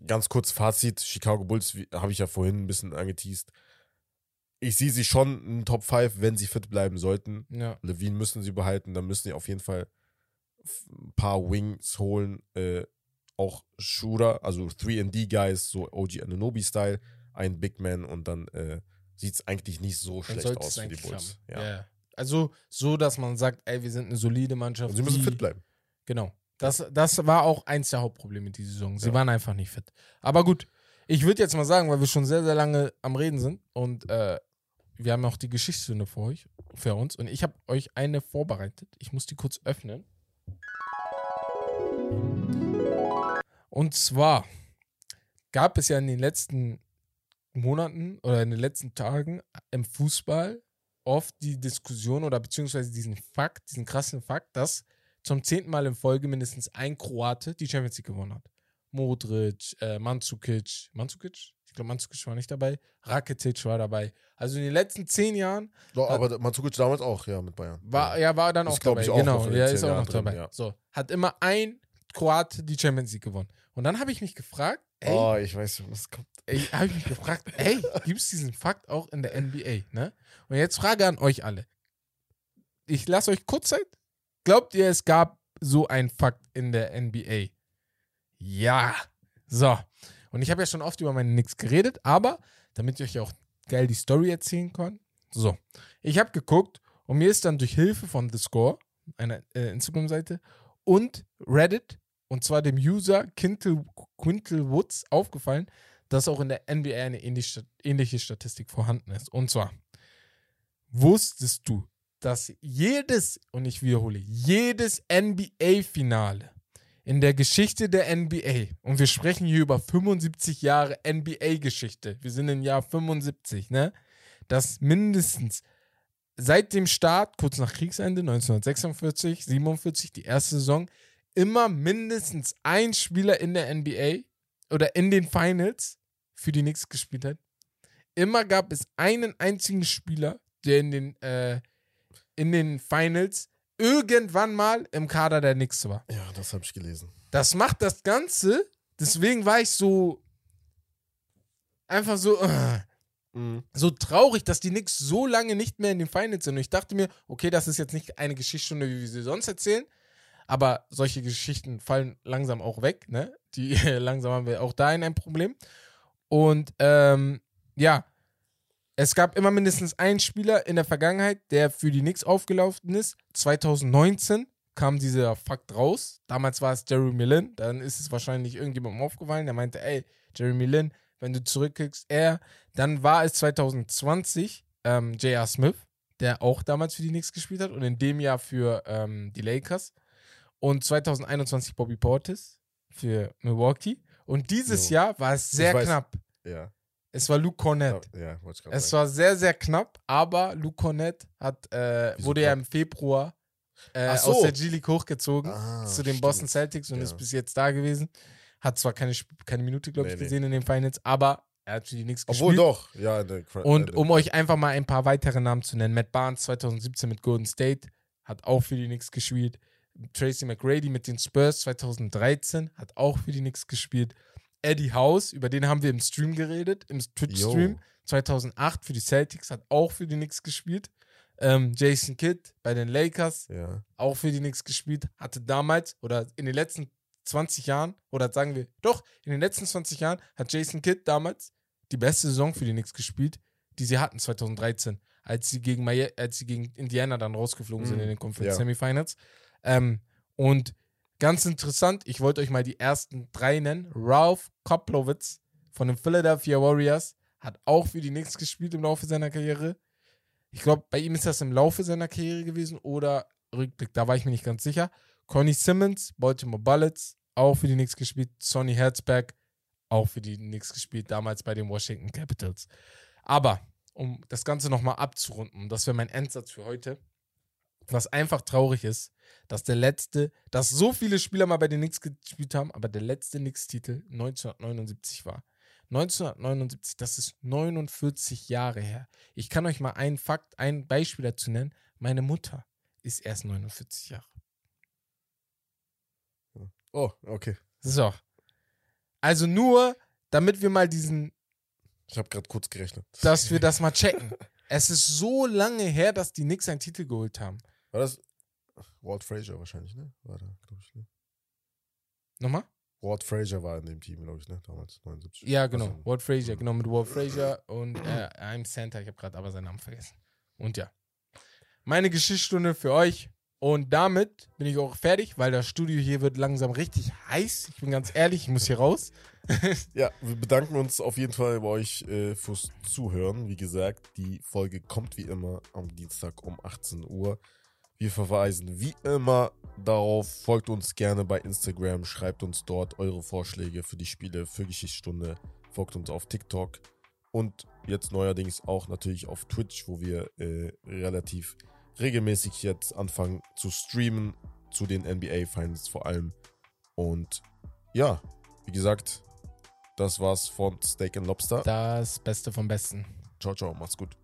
ganz kurz Fazit, Chicago Bulls, habe ich ja vorhin ein bisschen angeteased. Ich sehe sie schon in den Top 5, wenn sie fit bleiben sollten. ja. Levine müssen sie behalten, dann müssen sie auf jeden Fall ein paar Wings holen, äh, auch Shooter, also 3D-Guys, so OG Ananobi-Style, ein Big Man und dann äh, sieht es eigentlich nicht so schlecht aus für die Bulls. Ja. Ja. Also so, dass man sagt, ey, wir sind eine solide Mannschaft. Und sie müssen fit bleiben. Genau. Das, das war auch eins der Hauptprobleme dieser Saison. Sie Ja. waren einfach nicht fit. Aber gut, ich würde jetzt mal sagen, weil wir schon sehr, sehr lange am Reden sind und äh, wir haben auch die Geschichtsstunde für euch, für uns und ich habe euch eine vorbereitet. Ich muss die kurz öffnen. Und zwar gab es ja in den letzten Monaten oder in den letzten Tagen im Fußball oft die Diskussion oder beziehungsweise diesen Fakt, diesen krassen Fakt, dass zum zehnten Mal in Folge mindestens ein Kroate die Champions League gewonnen hat. Modric, äh, Mandzukic, Mandzukic? Ich glaube, Mandzukic war nicht dabei. Rakitic war dabei. Also in den letzten zehn Jahren. Doch, aber Mandzukic damals auch, ja, mit Bayern. War, ja, war dann auch Ist, dabei. ich, auch genau, der ist auch noch drin, dabei. ja. So, hat immer ein Kroate die Champions League gewonnen. Und dann habe ich mich gefragt, ey, Oh, ich weiß, was kommt. ey habe ich mich gefragt, ey, gibt es diesen Fakt auch in der NBA, ne? Und jetzt Frage an euch alle. Ich lasse euch kurz Zeit. Glaubt ihr, es gab so einen Fakt in der NBA? Ja. So. Und ich habe ja schon oft über meine Knicks geredet, aber damit ich euch auch geil die Story erzählen kann. So. Ich habe geguckt und mir ist dann durch Hilfe von The Score, einer äh, Instagram-Seite, und Reddit, und zwar dem User Quintal, Quintal Woods, aufgefallen, dass auch in der NBA eine ähnliche, ähnliche Statistik vorhanden ist. Und zwar, wusstest du, dass jedes, und ich wiederhole, jedes NBA-Finale in der Geschichte der NBA, und wir sprechen hier über 75 Jahre NBA-Geschichte, wir sind im Jahr 75, ne? Dass mindestens seit dem Start, kurz nach Kriegsende, 1946, 47, die erste Saison, immer mindestens ein Spieler in der NBA oder in den Finals für die Knicks gespielt hat. Immer gab es einen einzigen Spieler, der in den, äh, in den Finals irgendwann mal im Kader der Knicks war. Ja, das habe ich gelesen. Das macht das Ganze, deswegen war ich so einfach so, äh, Mhm. so traurig, dass die Knicks so lange nicht mehr in den Finals sind. Und ich dachte mir, okay, das ist jetzt nicht eine Geschichtsstunde, wie wir sie sonst erzählen, aber solche Geschichten fallen langsam auch weg, ne? Die langsam haben wir auch dahin ein Problem. Und ähm, ja, es gab immer mindestens einen Spieler in der Vergangenheit, der für die Knicks aufgelaufen ist. 2019 kam dieser Fakt raus. Damals war es Jeremy Lin. Dann ist es wahrscheinlich irgendjemandem aufgefallen. Der meinte, ey, Jeremy Lin, wenn du zurückkriegst, er. Dann war es 2020 ähm, J.R. Smith, der auch damals für die Knicks gespielt hat und in dem Jahr für ähm, die Lakers. Und 2021 Bobby Portis für Milwaukee. Und dieses Jo. Jahr war es sehr weiß. knapp. Ja. Es war Luke Cornett. Ja, ja gerade Es sagen. war sehr, sehr knapp, aber Luke Cornett hat, äh, wurde ja knapp? im Februar äh, so. aus der G-League hochgezogen Ah, zu den stimmt. Boston Celtics und Ja. ist bis jetzt da gewesen. Hat zwar keine, keine Minute, glaube Nee, ich, nee. gesehen in den Finals, aber er hat für die Obwohl gespielt. doch. Ja, der Cra- Und um euch einfach mal ein paar weitere Namen zu nennen, Matt Barnes 2017 mit Golden State hat auch für die Knicks gespielt. Tracy McGrady mit den Spurs 2013 hat auch für die Knicks gespielt. Eddie House, über den haben wir im Stream geredet, im Twitch-Stream. Jo. 2008 für die Celtics, hat auch für die Knicks gespielt. Ähm, Jason Kidd bei den Lakers, Ja. auch für die Knicks gespielt, hatte damals oder in den letzten 20 Jahren, oder sagen wir, doch, in den letzten 20 Jahren hat Jason Kidd damals die beste Saison für die Knicks gespielt, die sie hatten 2013, als sie gegen, Maya- als sie gegen Indiana dann rausgeflogen sind Mhm, in den Conference ja. Semifinals. Ähm, und ganz interessant, ich wollte euch mal die ersten drei nennen. Ralph Koplowitz von den Philadelphia Warriors hat auch für die Knicks gespielt im Laufe seiner Karriere. Ich glaube, bei ihm ist das im Laufe seiner Karriere gewesen oder Rückblick, da war ich mir nicht ganz sicher. Connie Simmons, Baltimore Bullets, auch für die Knicks gespielt. Sonny Herzberg, auch für die Knicks gespielt, damals bei den Washington Capitals. Aber, um das Ganze nochmal abzurunden, das wäre mein Endsatz für heute, was einfach traurig ist, dass der letzte, dass so viele Spieler mal bei den Knicks gespielt haben, aber der letzte Knicks-Titel 1979 war. 1979, das ist 49 Jahre her. Ich kann euch mal einen Fakt, ein Beispiel dazu nennen. Meine Mutter ist erst 49 Jahre. Oh, okay. So. Also nur, damit wir mal diesen, Ich habe gerade kurz gerechnet. dass wir das mal checken. Es ist so lange her, dass die Knicks einen Titel geholt haben. War das Walt Frazier wahrscheinlich, ne? War da, glaube ich, ne? Nochmal? Walt Frazier war in dem Team, glaube ich, ne? Damals, 79. Ja, genau. Also, Walt Frazier, genau, mit Walt Frazier und äh, I'm Center. Ich habe gerade aber seinen Namen vergessen. Und ja. Meine Geschichtsstunde für euch. Und damit bin ich auch fertig, weil das Studio hier wird langsam richtig heiß. Ich bin ganz ehrlich, ich muss hier raus. Ja, wir bedanken uns auf jeden Fall bei euch äh, fürs Zuhören. Wie gesagt, die Folge kommt wie immer am Dienstag um 18 Uhr. Wir verweisen wie immer darauf. Folgt uns gerne bei Instagram, schreibt uns dort eure Vorschläge für die Spiele, für Geschichtsstunde. Folgt uns auf TikTok und jetzt neuerdings auch natürlich auf Twitch, wo wir äh, relativ regelmäßig jetzt anfangen zu streamen zu den NBA Finals vor allem. Und ja, wie gesagt, das war's von Steak and Lobster. Das Beste vom Besten. Ciao, ciao, macht's gut.